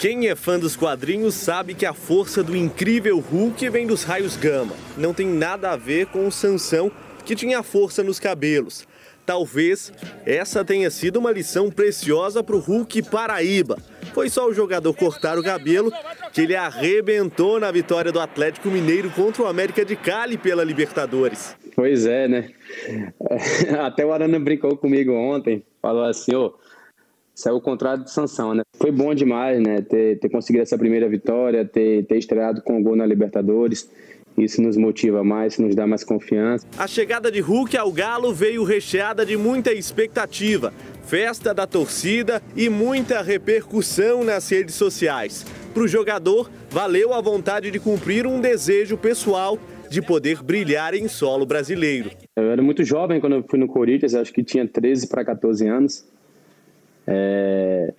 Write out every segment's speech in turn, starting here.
Quem é fã dos quadrinhos sabe que a força do incrível Hulk vem dos raios gama. Não tem nada a ver com o Sansão, que tinha força nos cabelos. Talvez essa tenha sido uma lição preciosa para o Hulk Paraíba. Foi só o jogador cortar o cabelo que ele arrebentou na vitória do Atlético Mineiro contra o América de Cali pela Libertadores. Pois é, né? Até o Arana brincou comigo ontem, falou assim, ô, saiu o contrário de sanção, né? Foi bom demais, né? Ter, ter conseguido essa primeira vitória, ter, ter estreado com o gol na Libertadores. Isso nos motiva mais, nos dá mais confiança. A chegada de Hulk ao Galo veio recheada de muita expectativa, festa da torcida e muita repercussão nas redes sociais. Para o jogador, valeu a vontade de cumprir um desejo pessoal de poder brilhar em solo brasileiro. Eu era muito jovem quando eu fui no Corinthians, acho que tinha 13 para 14 anos. É...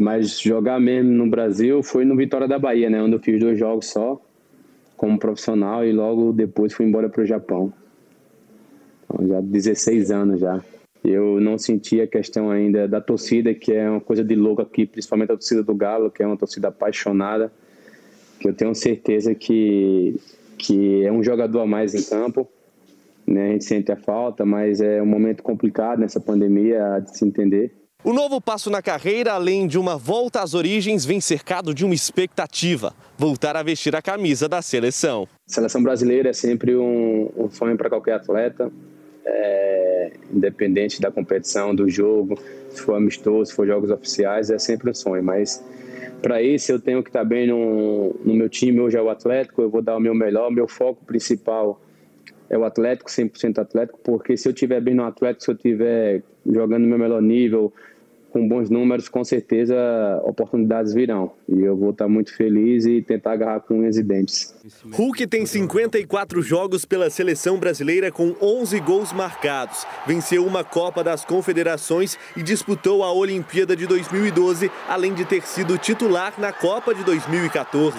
Mas jogar mesmo no Brasil foi no Vitória da Bahia, né? Onde eu fiz dois jogos só como profissional e logo depois fui embora para o Japão. Então, já 16 anos já. Eu não senti a questão ainda da torcida, que é uma coisa de louco aqui, principalmente a torcida do Galo, que é uma torcida apaixonada, que eu tenho certeza que, que é um jogador a mais em campo. Né? A gente sente a falta, mas é um momento complicado nessa pandemia de se entender. O novo passo na carreira, além de uma volta às origens, vem cercado de uma expectativa: voltar a vestir a camisa da seleção. A seleção brasileira é sempre um, um sonho para qualquer atleta, é, independente da competição, do jogo, se for amistoso, se for jogos oficiais, é sempre um sonho. Mas para isso eu tenho que estar bem no, no meu time. Hoje é o Atlético, eu vou dar o meu melhor, meu foco principal é o Atlético, 100% Atlético, porque se eu estiver bem no Atlético, se eu estiver jogando no meu melhor nível, com bons números, com certeza oportunidades virão. E eu vou estar muito feliz e tentar agarrar com unhas e dentes. Hulk tem 54 jogos pela seleção brasileira com 11 gols marcados. Venceu uma Copa das Confederações e disputou a Olimpíada de 2012, além de ter sido titular na Copa de 2014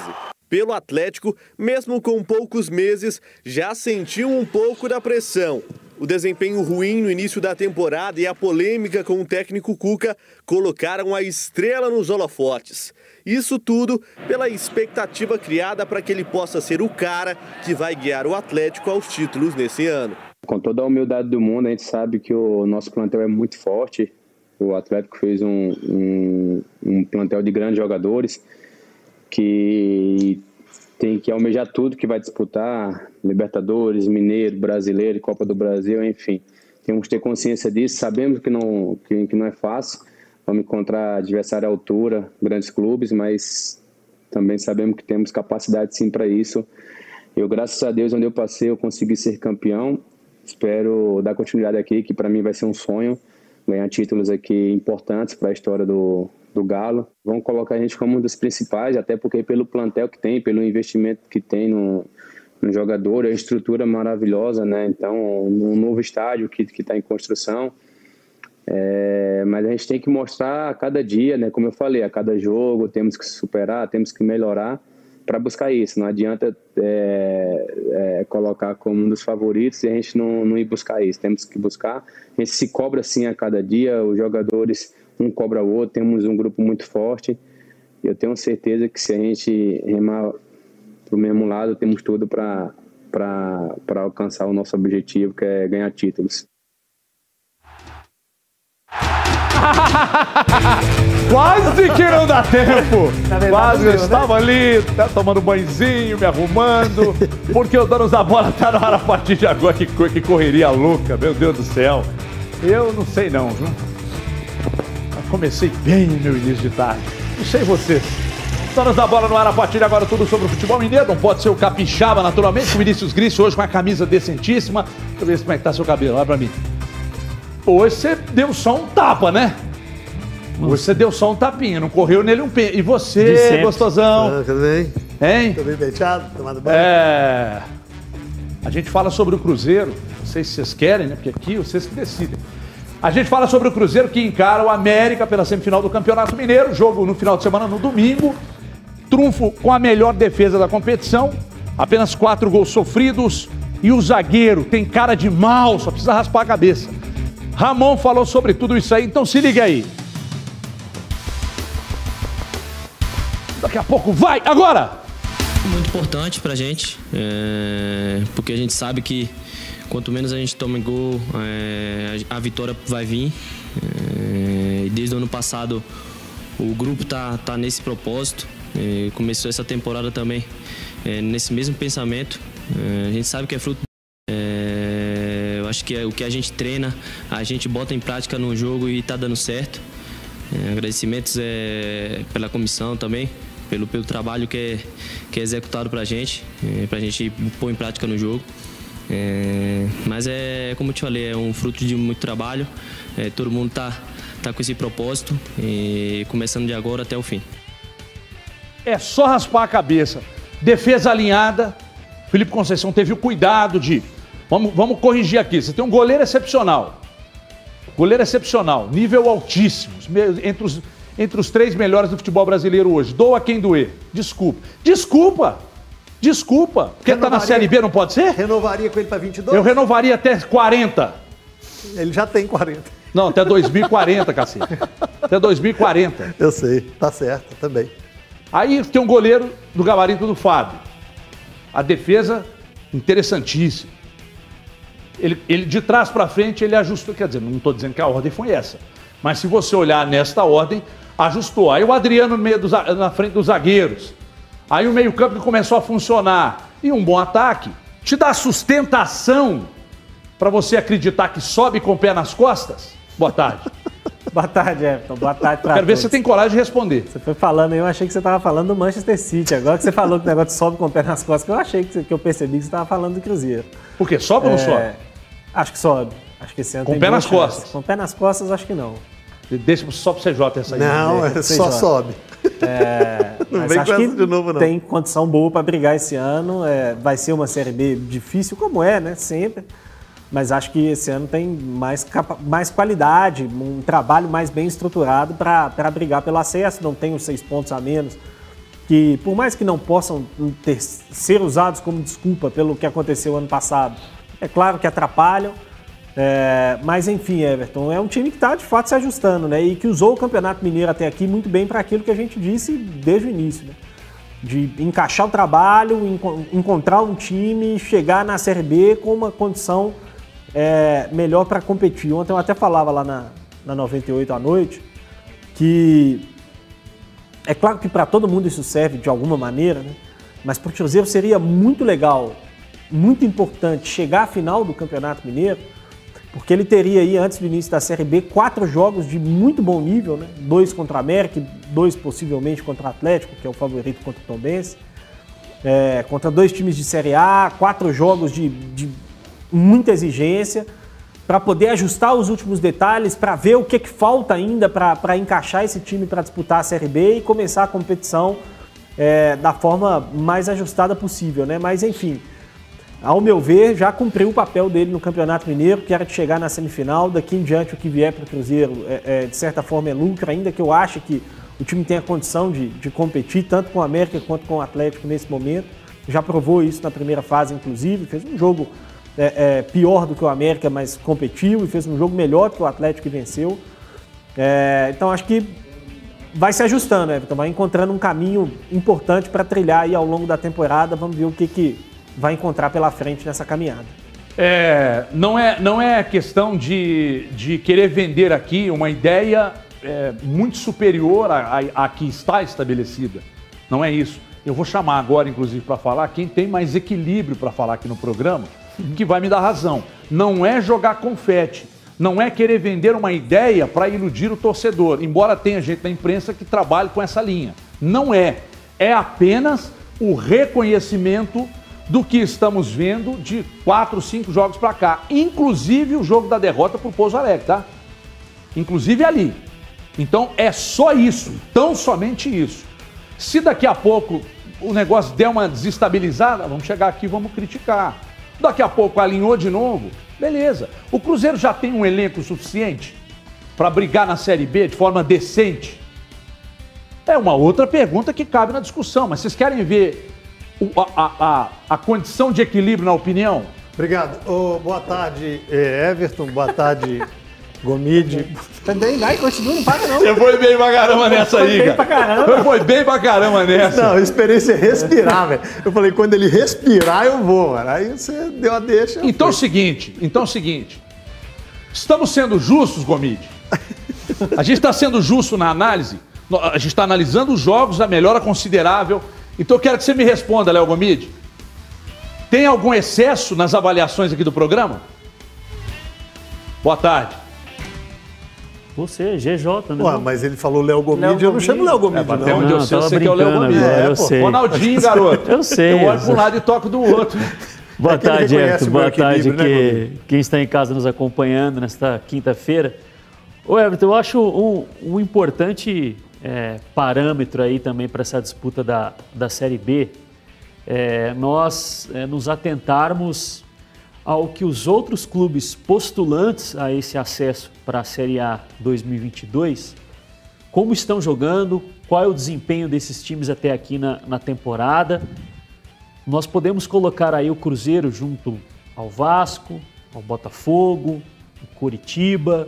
pelo Atlético, mesmo com poucos meses, já sentiu um pouco da pressão. O desempenho ruim no início da temporada e a polêmica com o técnico Cuca colocaram a estrela nos holofotes. Isso tudo pela expectativa criada para que ele possa ser o cara que vai guiar o Atlético aos títulos nesse ano. Com toda a humildade do mundo, a gente sabe que o nosso plantel é muito forte. O Atlético fez um, um, um plantel de grandes jogadores que tem que almejar tudo que vai disputar, Libertadores, Mineiro, Brasileiro, Copa do Brasil, enfim. Temos que ter consciência disso, sabemos que não, que, que não é fácil, vamos encontrar adversário à altura, grandes clubes, mas também sabemos que temos capacidade sim para isso. Eu, graças a Deus, onde eu passei, eu consegui ser campeão. Espero dar continuidade aqui, que para mim vai ser um sonho, ganhar títulos aqui importantes para a história do, do Galo. Vão colocar a gente como um dos principais, até porque pelo plantel que tem, pelo investimento que tem no, no jogador, a estrutura maravilhosa, né? Então, um novo estádio que está em construção. É, mas a gente tem que mostrar a cada dia, né? Como eu falei, a cada jogo temos que superar, temos que melhorar para buscar isso. Não adianta é, é, colocar como um dos favoritos e a gente não, não ir buscar isso. Temos que buscar. A gente se cobra assim a cada dia. Os jogadores um cobra o outro, temos um grupo muito forte. Eu tenho certeza que se a gente remar para o mesmo lado, temos tudo para alcançar o nosso objetivo, que é ganhar títulos. Quase que não dá tempo. Quase, eu né? estava ali, tá tomando banhozinho, me arrumando, porque o dono da bola tá na hora a partir de agora. Que, que correria louca, meu Deus do céu. Eu não sei não, viu? comecei bem meu início de tarde. Não sei você. Donas da bola no ar a partir de agora tudo sobre o futebol mineiro. Não pode ser o capixaba, naturalmente. O Vinícius Gris hoje com a camisa decentíssima. Deixa eu ver como é que tá seu cabelo. Olha pra mim. Hoje você deu só um tapa, né? Hoje você deu só um tapinha, não correu nele um pé. E você, gostosão? Ah, tudo bem? Hein? Tô bem penteado, tomado banho. É. A gente fala sobre o Cruzeiro. Não sei se vocês querem, né? Porque aqui vocês que decidem. A gente fala sobre o Cruzeiro que encara o América pela semifinal do Campeonato Mineiro. Jogo no final de semana, no domingo. Trunfo com a melhor defesa da competição. Apenas quatro gols sofridos. E o zagueiro tem cara de mal, só precisa raspar a cabeça. Ramon falou sobre tudo isso aí, então se liga aí. Daqui a pouco vai, agora! Muito importante pra gente, é, porque a gente sabe que quanto menos a gente toma gol, é, a vitória vai vir. É, desde o ano passado o grupo tá, tá nesse propósito. É, começou essa temporada também é, nesse mesmo pensamento. É, a gente sabe que é fruto. É, eu acho que é o que a gente treina, a gente bota em prática no jogo e está dando certo. É, agradecimentos pela comissão também, pelo, pelo trabalho que é, que é executado para a gente, para a gente pôr em prática no jogo. Mas é, como eu te falei, é um fruto de muito trabalho. Todo mundo está tá com esse propósito, e começando de agora até o fim. É só raspar a cabeça. Defesa alinhada. Felipe Conceição teve o cuidado de. Vamos, vamos corrigir aqui. Você tem um goleiro excepcional. Goleiro excepcional, nível altíssimo. Entre os, entre os três melhores do futebol brasileiro hoje. Doa quem doer. Desculpa. Desculpa! Desculpa. Porque renovaria, tá na Série B, não pode ser? Renovaria com ele para 22? Eu renovaria até 40. Ele já tem 40. Não, até 2040, cacete. Até 2040. Eu sei, tá certo também. Aí tem um goleiro do gabarito do Fábio. A defesa, interessantíssima. Ele, ele de trás para frente, ele ajustou. Quer dizer, não estou dizendo que a ordem foi essa. Mas se você olhar nesta ordem, ajustou. Aí o Adriano no meio dos, na frente dos zagueiros. Aí o meio-campo começou a funcionar. E um bom ataque te dá sustentação para você acreditar que sobe com o pé nas costas? Boa tarde. Boa tarde, Everton. Boa tarde pra Quero todos. ver se você tem coragem de responder. Você foi falando aí, eu achei que você estava falando do Manchester City. Agora que você falou que o negócio sobe com o pé nas costas, que eu achei que, que eu percebi que você estava falando do Cruzeiro. Por quê? Sobe é... ou não é, sobe? Acho que sobe. Acho que esse ano Com o pé nas costas. Com o pé nas costas, acho que não. Deixa só pro CJ essa aí. Não, é só sobe. É, não vem acho que de novo, não. tem condição boa para brigar esse ano. É, vai ser uma Série B difícil, como é, né? Sempre mas acho que esse ano tem mais, mais qualidade, um trabalho mais bem estruturado para brigar pelo acesso, não tem os seis pontos a menos, que por mais que não possam ter, ser usados como desculpa pelo que aconteceu ano passado, é claro que atrapalham, é, mas enfim, Everton, é um time que está de fato se ajustando, né? E que usou o Campeonato Mineiro até aqui muito bem para aquilo que a gente disse desde o início, né? De encaixar o trabalho, encontrar um time, chegar na Série B com uma condição é, melhor para competir. Ontem eu até falava lá na, na 98 à noite que é claro que para todo mundo isso serve de alguma maneira, né? mas para o Cruzeiro seria muito legal, muito importante chegar à final do Campeonato Mineiro, porque ele teria aí, antes do início da Série B, quatro jogos de muito bom nível, né? dois contra a América, dois possivelmente contra o Atlético, que é o favorito contra o Tombense, é, contra dois times de Série A, quatro jogos de, de muita exigência para poder ajustar os últimos detalhes, para ver o que, que falta ainda para encaixar esse time para disputar a Série B e começar a competição é, da forma mais ajustada possível, né? Mas enfim, ao meu ver, já cumpriu o papel dele no Campeonato Mineiro, que era de chegar na semifinal. Daqui em diante, o que vier para o Cruzeiro, é, é, de certa forma, é lucro, ainda que eu ache que o time tenha condição de, de competir, tanto com o América quanto com o Atlético nesse momento. Já provou isso na primeira fase, inclusive, fez um jogo é, é, pior do que o América, mas competiu e fez um jogo melhor que o Atlético e venceu. É, então acho que vai se ajustando, Everton, vai encontrando um caminho importante para trilhar aí ao longo da temporada. Vamos ver o que, que vai encontrar pela frente nessa caminhada. É, não, é, não é questão de, de querer vender aqui uma ideia é, muito superior à que está estabelecida. Não é isso. Eu vou chamar agora, inclusive, para falar quem tem mais equilíbrio para falar aqui no programa, que vai me dar razão. Não é jogar confete, não é querer vender uma ideia para iludir o torcedor, embora tenha gente da imprensa que trabalhe com essa linha. Não é. É apenas o reconhecimento do que estamos vendo de quatro, cinco jogos para cá, inclusive o jogo da derrota para o Pouso Alegre, tá? Inclusive ali. Então é só isso, tão somente isso. Se daqui a pouco o negócio der uma desestabilizada, vamos chegar aqui e vamos criticar. Daqui a pouco alinhou de novo, beleza. O Cruzeiro já tem um elenco suficiente para brigar na Série B de forma decente? É uma outra pergunta que cabe na discussão, mas vocês querem ver a, a, a condição de equilíbrio na opinião? Obrigado. Oh, boa tarde, eh, Everton. Boa tarde, Gomide. Também vai, continua, não paga não. Você foi bem pra caramba nessa aí, Foi bem pra caramba. Foi bem pra caramba nessa. Não, eu esperei você respirar, velho. Eu falei, quando ele respirar, eu vou, mano. Aí você deu a deixa. Então é o seguinte, então é o seguinte. Estamos sendo justos, Gomide. A gente está sendo justo na análise. A gente está analisando os jogos, a melhora considerável. Então eu quero que você me responda, Léo Gomide. Tem algum excesso nas avaliações aqui do programa? Boa tarde. Você, GJ, né? Ué, mas ele falou Léo Gomide, eu não chamo Léo Gomide, É, até não. onde eu sei, eu sei que é o Léo Gomide. agora, É, eu pô. sei. Ronaldinho, garoto. Eu sei. Eu olho para um lado e toco do outro. Boa É tarde, Everton. Boa tarde né, que, quem está em casa nos acompanhando nesta quinta-feira. Ô, Everton, eu acho um, um importante é, parâmetro aí também para essa disputa da, da Série B é, nós é, nos atentarmos ao que os outros clubes postulantes a esse acesso para a Série A 2022, como estão jogando, qual é o desempenho desses times até aqui na, na temporada. Nós podemos colocar aí o Cruzeiro junto ao Vasco, ao Botafogo, o Coritiba,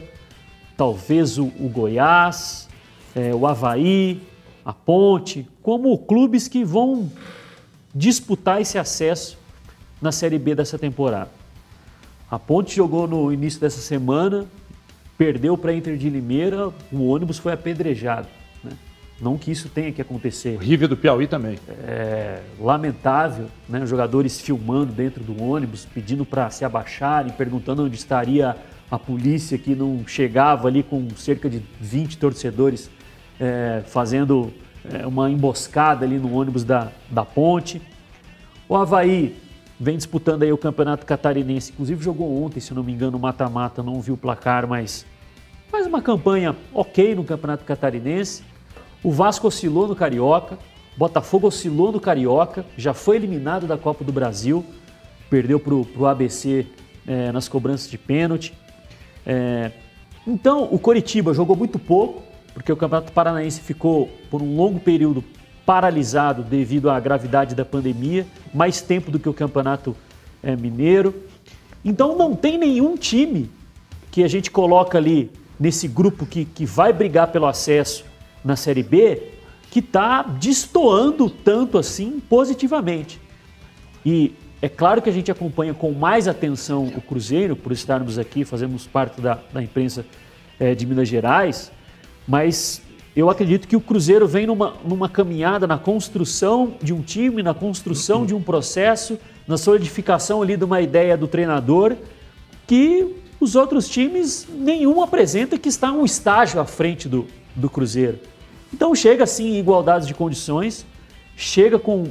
talvez o, o Goiás, é, o Havaí, a Ponte, como clubes que vão disputar esse acesso na Série B dessa temporada. A Ponte jogou no início dessa semana, perdeu para Inter de Limeira, o ônibus foi apedrejado. Né? Não que isso tenha que acontecer. O River do Piauí também. É lamentável, né? Jogadores filmando dentro do ônibus, pedindo para se abaixarem, perguntando onde estaria a polícia que não chegava ali com cerca de 20 torcedores é, fazendo é, uma emboscada ali no ônibus da, da ponte. O Havaí vem disputando aí o Campeonato Catarinense, inclusive jogou ontem, se não me engano, mata-mata, não vi o placar, mas faz uma campanha ok no Campeonato Catarinense. O Vasco oscilou no Carioca, Botafogo oscilou no Carioca, já foi eliminado da Copa do Brasil, perdeu para o ABC é, nas cobranças de pênalti. É, então, o Coritiba jogou muito pouco, porque o Campeonato Paranaense ficou por um longo período paralisado devido à gravidade da pandemia, mais tempo do que o Campeonato é, Mineiro. Então, não tem nenhum time que a gente coloca ali nesse grupo que, que vai brigar pelo acesso na Série B que está destoando tanto assim positivamente. E é claro que a gente acompanha com mais atenção o Cruzeiro, por estarmos aqui, fazemos parte da, da imprensa é, de Minas Gerais, mas eu acredito que o Cruzeiro vem numa, numa caminhada na construção de um time, na construção de um processo, na solidificação ali de uma ideia do treinador, que os outros times nenhum apresenta que está um estágio à frente do, do Cruzeiro. Então chega assim em igualdade de condições, chega com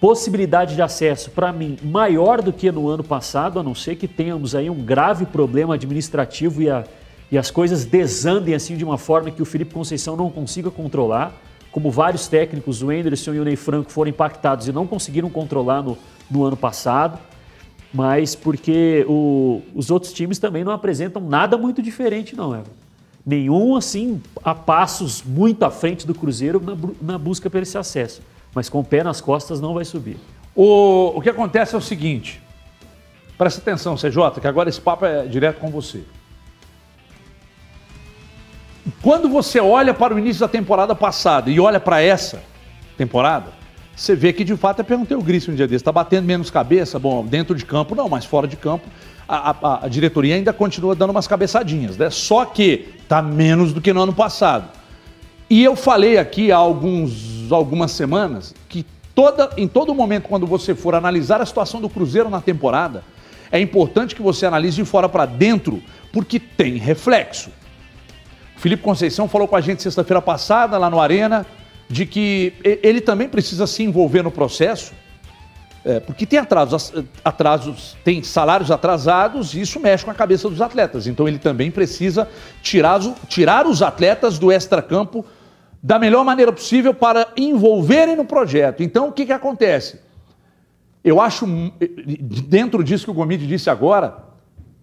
possibilidade de acesso, para mim, maior do que no ano passado, a não ser que tenhamos aí um grave problema administrativo e, a, e as coisas desandem assim de uma forma que o Felipe Conceição não consiga controlar, como vários técnicos, o Anderson e o Ney Franco, foram impactados e não conseguiram controlar no, no ano passado, mas porque o, os outros times também não apresentam nada muito diferente, não, Everton nenhum assim a passos muito à frente do Cruzeiro na, na, busca por esse acesso. Mas com o pé nas costas não vai subir. O, o que acontece é o seguinte, presta atenção, CJ, que agora esse papo é direto com você. Quando você olha para o início da temporada passada e olha para essa temporada, você vê que de fato, eu perguntei o Gris um dia desse, está batendo menos cabeça? Bom, dentro de campo não, mas fora de campo a, a, a, diretoria ainda continua dando umas cabeçadinhas, né? Só que tá menos do que no ano passado. E eu falei aqui há alguns, algumas semanas que toda, em todo momento, quando você for analisar a situação do Cruzeiro na temporada, é importante que você analise de fora para dentro, porque tem reflexo. Felipe Conceição falou com a gente sexta-feira passada, lá no Arena, de que ele também precisa se envolver no processo é, porque tem atrasos, atrasos, tem salários atrasados e isso mexe com a cabeça dos atletas. Então ele também precisa tirar, tirar os atletas do extracampo da melhor maneira possível para envolverem no projeto. Então o que, que acontece? Eu acho, dentro disso que o Gomide disse agora,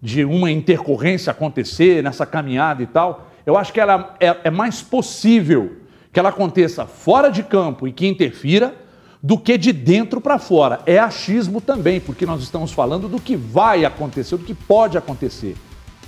de uma intercorrência acontecer nessa caminhada e tal, eu acho que ela é, é mais possível que ela aconteça fora de campo e que interfira do que de dentro para fora. É achismo também, porque nós estamos falando do que vai acontecer, do que pode acontecer.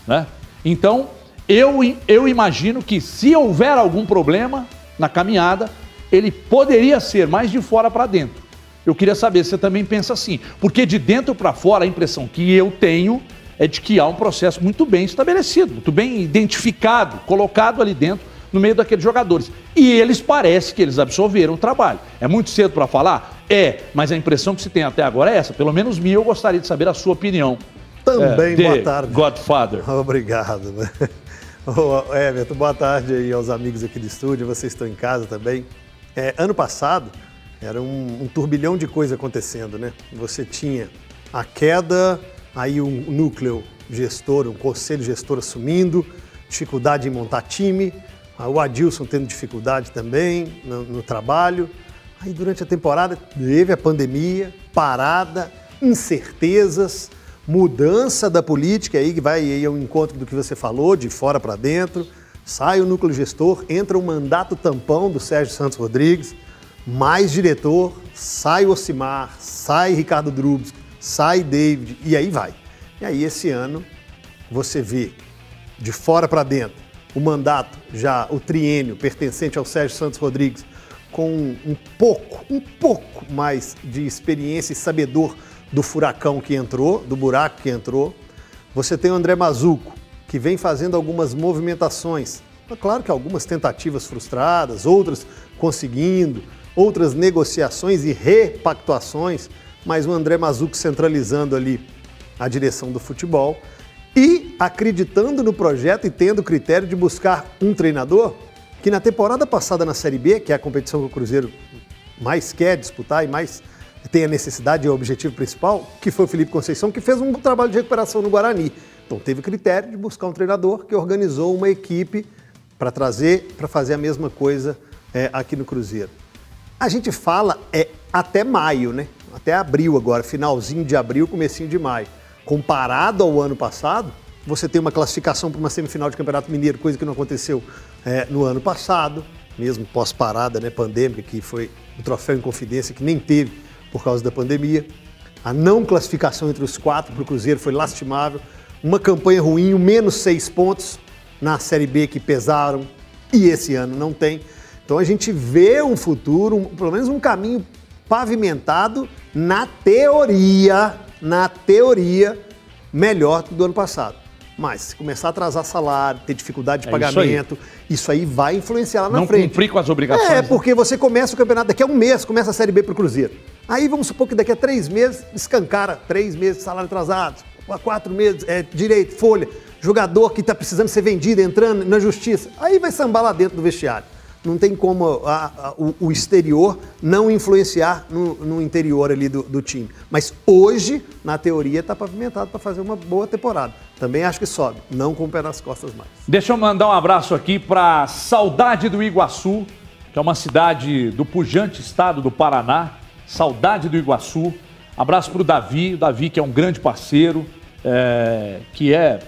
Né? Então, eu, eu imagino que se houver algum problema na caminhada, ele poderia ser mais de fora para dentro. Eu queria saber se você também pensa assim, porque de dentro para fora a impressão que eu tenho é de que há um processo muito bem estabelecido, muito bem identificado, colocado ali dentro no meio daqueles jogadores. E eles parece que eles absorveram o trabalho. É muito cedo para falar? É, mas a impressão que se tem até agora é essa. Pelo menos minha, eu gostaria de saber a sua opinião. Também, é, boa tarde. Godfather. Obrigado. Ô, Everton, boa tarde aí aos amigos aqui do estúdio, vocês estão em casa também. É, ano passado era um, um, turbilhão de coisas acontecendo, né? Você tinha a queda, aí um núcleo gestor, um conselho gestor assumindo, dificuldade em montar time, o Adilson tendo dificuldade também no, no trabalho. Aí durante a temporada teve a pandemia, parada, incertezas mudança da política aí que vai aí ao encontro do que você falou, de fora para dentro. Sai o núcleo gestor, entra o mandato tampão do Sérgio Santos Rodrigues, mais diretor, sai o Ocimar, sai Ricardo Drubs, sai David e aí vai. E aí esse ano você vê de fora para dentro o mandato já o triênio pertencente ao Sérgio Santos Rodrigues com um pouco, um pouco mais de experiência e sabedor do furacão que entrou, do buraco que entrou. Você tem o André Mazuco, que vem fazendo algumas movimentações. É claro que algumas tentativas frustradas, outras conseguindo, outras negociações e repactuações, mas o André Mazuco centralizando ali a direção do futebol e acreditando no projeto e tendo o critério de buscar um treinador que na temporada passada na Série B, que é a competição que o Cruzeiro mais quer disputar e mais tem a necessidade e o objetivo principal, que foi o Felipe Conceição, que fez um trabalho de recuperação no Guarani. Então teve critério de buscar um treinador que organizou uma equipe para trazer, para fazer a mesma coisa é, aqui no Cruzeiro. A gente fala é até maio, né? Até abril agora, finalzinho de abril, comecinho de maio. Comparado ao ano passado, você tem uma classificação para uma semifinal de Campeonato Mineiro, coisa que não aconteceu é, no ano passado, mesmo pós-parada né, pandêmica, que foi o troféu em confidência, que nem teve por causa da pandemia. A não classificação entre os quatro para o Cruzeiro foi lastimável. Uma campanha ruim, menos seis pontos na Série B que pesaram e esse ano não tem. Então a gente vê um futuro, um, pelo menos um caminho pavimentado na teoria, na teoria, melhor do que do ano passado. Mas se começar a atrasar salário, ter dificuldade de é pagamento, isso aí. isso aí. vai influenciar lá na Não frente. Não cumprir com as obrigações. É, porque você começa o campeonato, daqui a um mês começa a Série B para o Cruzeiro. Aí vamos supor que daqui a três meses escancara três meses de salário atrasado, quatro meses, é, direito, folha, jogador que está precisando ser vendido, entrando na justiça. Aí vai sambar lá dentro do vestiário. Não tem como a, a, o, o, exterior não influenciar no, no interior ali do, do, time. Mas hoje, na teoria, está pavimentado para fazer uma boa temporada. Também acho que sobe, não com o pé nas costas mais. Deixa eu mandar um abraço aqui para Saudade do Iguaçu, que é uma cidade do pujante estado do Paraná saudade do Iguaçu. Abraço para o Davi, o Davi que é um grande parceiro, é, que é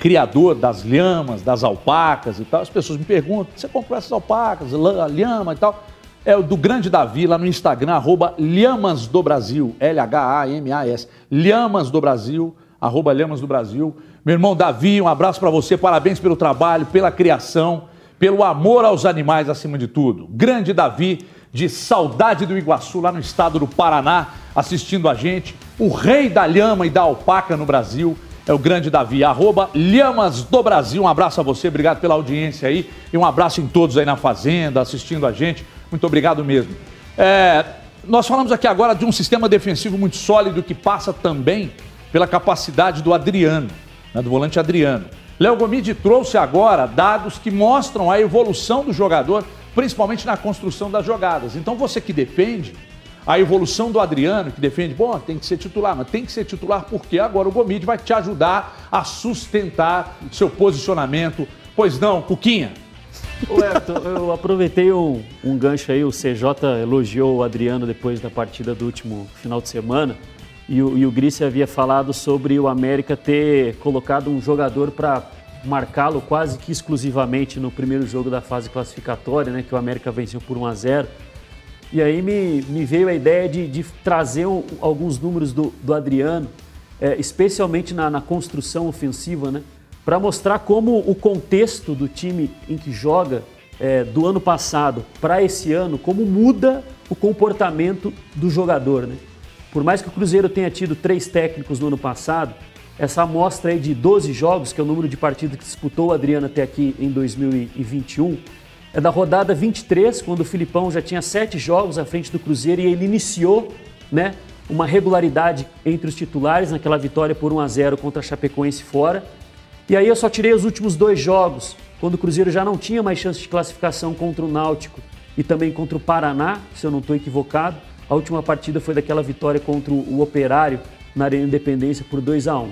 criador das lhamas, das alpacas e tal. As pessoas me perguntam, você comprou essas alpacas, lhama e tal? É o do grande Davi, lá no Instagram, arroba Lhamas do Brasil, L-H-A-M-A-S, Lhamas do Brasil, arroba Lhamas do Brasil. Meu irmão Davi, um abraço para você, parabéns pelo trabalho, pela criação, pelo amor aos animais acima de tudo. Grande Davi, de Saudade do Iguaçu, lá no estado do Paraná, assistindo a gente. O rei da lhama e da alpaca no Brasil é o grande Davi. Arroba Lhamas do Brasil. Um abraço a você, obrigado pela audiência aí. E um abraço em todos aí na Fazenda, assistindo a gente. Muito obrigado mesmo. É, nós falamos aqui agora de um sistema defensivo muito sólido que passa também pela capacidade do Adriano, né, do volante Adriano. Léo Gomide trouxe agora dados que mostram a evolução do jogador principalmente na construção das jogadas. Então você que defende, a evolução do Adriano, que defende, bom, tem que ser titular, mas tem que ser titular porque agora o Gomide vai te ajudar a sustentar seu posicionamento. Pois não, Cuquinha? Ô eu aproveitei um, um gancho aí, o CJ elogiou o Adriano depois da partida do último final de semana. E o, e o havia falado sobre o América ter colocado um jogador para marcá-lo quase que exclusivamente no primeiro jogo da fase classificatória, né, que o América venceu por 1 a 0. E aí me, me veio a ideia de, de trazer um, alguns números do, do Adriano, é, especialmente na, na, construção ofensiva, né? para mostrar como o contexto do time em que joga é, do ano passado para esse ano, como muda o comportamento do jogador. Né? Por mais que o Cruzeiro tenha tido três técnicos no ano passado, essa amostra aí de 12 jogos, que é o número de partidas que disputou o Adriano até aqui em 2021, é da rodada 23, quando o Filipão já tinha sete jogos à frente do Cruzeiro e ele iniciou né, uma regularidade entre os titulares naquela vitória por 1 a 0 contra a Chapecoense fora. E aí eu só tirei os últimos dois jogos, quando o Cruzeiro já não tinha mais chance de classificação contra o Náutico e também contra o Paraná, se eu não estou equivocado. A última partida foi daquela vitória contra o Operário na Arena Independência por 2 a 1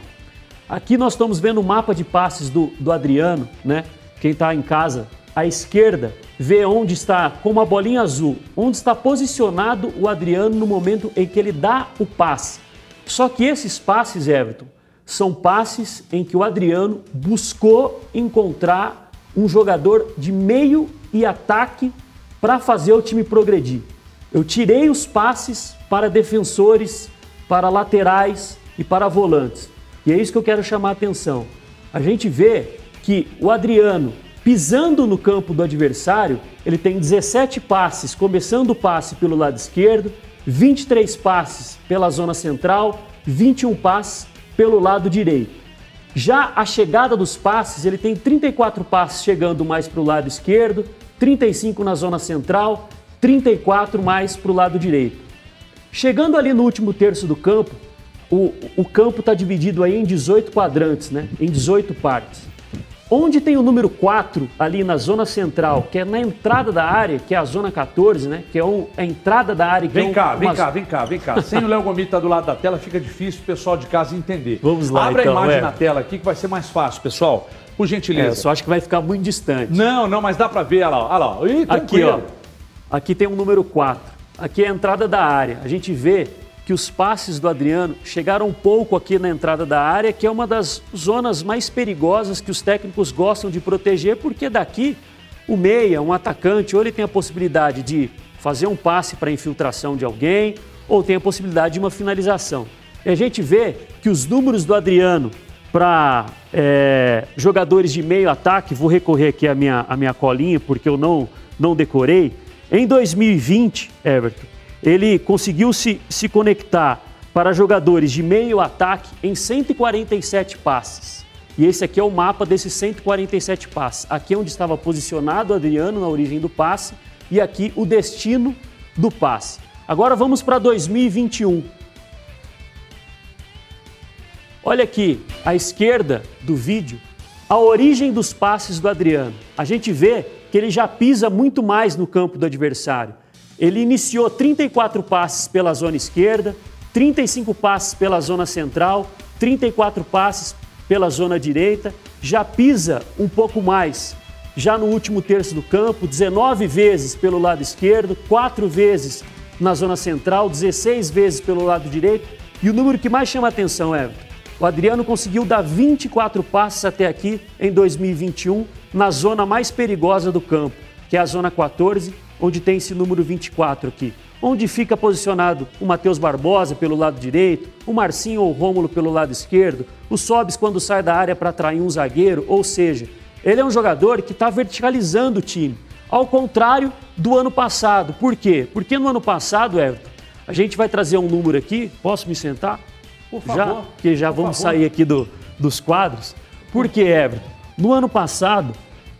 Aqui nós estamos vendo o mapa de passes do, do Adriano, né? Quem está em casa à esquerda, vê onde está, com uma bolinha azul, onde está posicionado o Adriano no momento em que ele dá o passe. Só que esses passes, Everton, são passes em que o Adriano buscou encontrar um jogador de meio e ataque para fazer o time progredir. Eu tirei os passes para defensores, para laterais e para volantes. E é isso que eu quero chamar a atenção. A gente vê que o Adriano pisando no campo do adversário, ele tem 17 passes, começando o passe pelo lado esquerdo, 23 passes pela zona central, 21 passes pelo lado direito. Já a chegada dos passes, ele tem 34 passes chegando mais para o lado esquerdo, 35 na zona central, 34 mais para o lado direito. Chegando ali no último terço do campo, o, o campo está dividido aí em 18 quadrantes, né? em 18 partes. Onde tem o número 4, ali na zona central, que é na entrada da área, que é a zona 14, né? Que é um, a entrada da área. Vem é um, cá, vem cá, vem cá, vem cá. Sem o Léo estar tá do lado da tela, fica difícil o pessoal de casa entender. Vamos lá, Abra então, a imagem é. na tela aqui que vai ser mais fácil, pessoal. Por gentileza. É, só acho que vai ficar muito distante. Não, não, mas dá para ver, olha lá, olha lá. Ih, aqui, ó. Aqui tem um número 4. Aqui é a entrada da área. A gente vê que os passes do Adriano chegaram pouco aqui na entrada da área, que é uma das zonas mais perigosas que os técnicos gostam de proteger, porque daqui o meia, um atacante, ou ele tem a possibilidade de fazer um passe para infiltração de alguém, ou tem a possibilidade de uma finalização. E a gente vê que os números do Adriano para é, jogadores de meio ataque, vou recorrer aqui à minha, à minha colinha, porque eu não, não decorei. Em 2020, Everton, ele conseguiu se, se conectar para jogadores de meio ataque em 147 passes. E esse aqui é o mapa desses 147 passes. Aqui é onde estava posicionado o Adriano na origem do passe e aqui o destino do passe. Agora vamos para 2021. Olha aqui, à esquerda do vídeo, a origem dos passes do Adriano. A gente vê que ele já pisa muito mais no campo do adversário. Ele iniciou 34 passes pela zona esquerda, 35 passes pela zona central, 34 passes pela zona direita, já pisa um pouco mais, já no último terço do campo, 19 vezes pelo lado esquerdo, 4 vezes na zona central, 16 vezes pelo lado direito. E o número que mais chama atenção, Everton, o Adriano conseguiu dar 24 passes até aqui em 2021 na zona mais perigosa do campo, que é a zona 14, onde tem esse número 24 aqui. Onde fica posicionado o Matheus Barbosa pelo lado direito, o Marcinho ou o Rômulo pelo lado esquerdo, o Sobis quando sai da área para atrair um zagueiro, ou seja, ele é um jogador que está verticalizando o time. Ao contrário do ano passado. Por quê? Porque no ano passado, Everton, a gente vai trazer um número aqui. Posso me sentar? Por favor. Já, porque já vamos favor. sair aqui do, dos quadros. Por quê, Everton? No ano passado,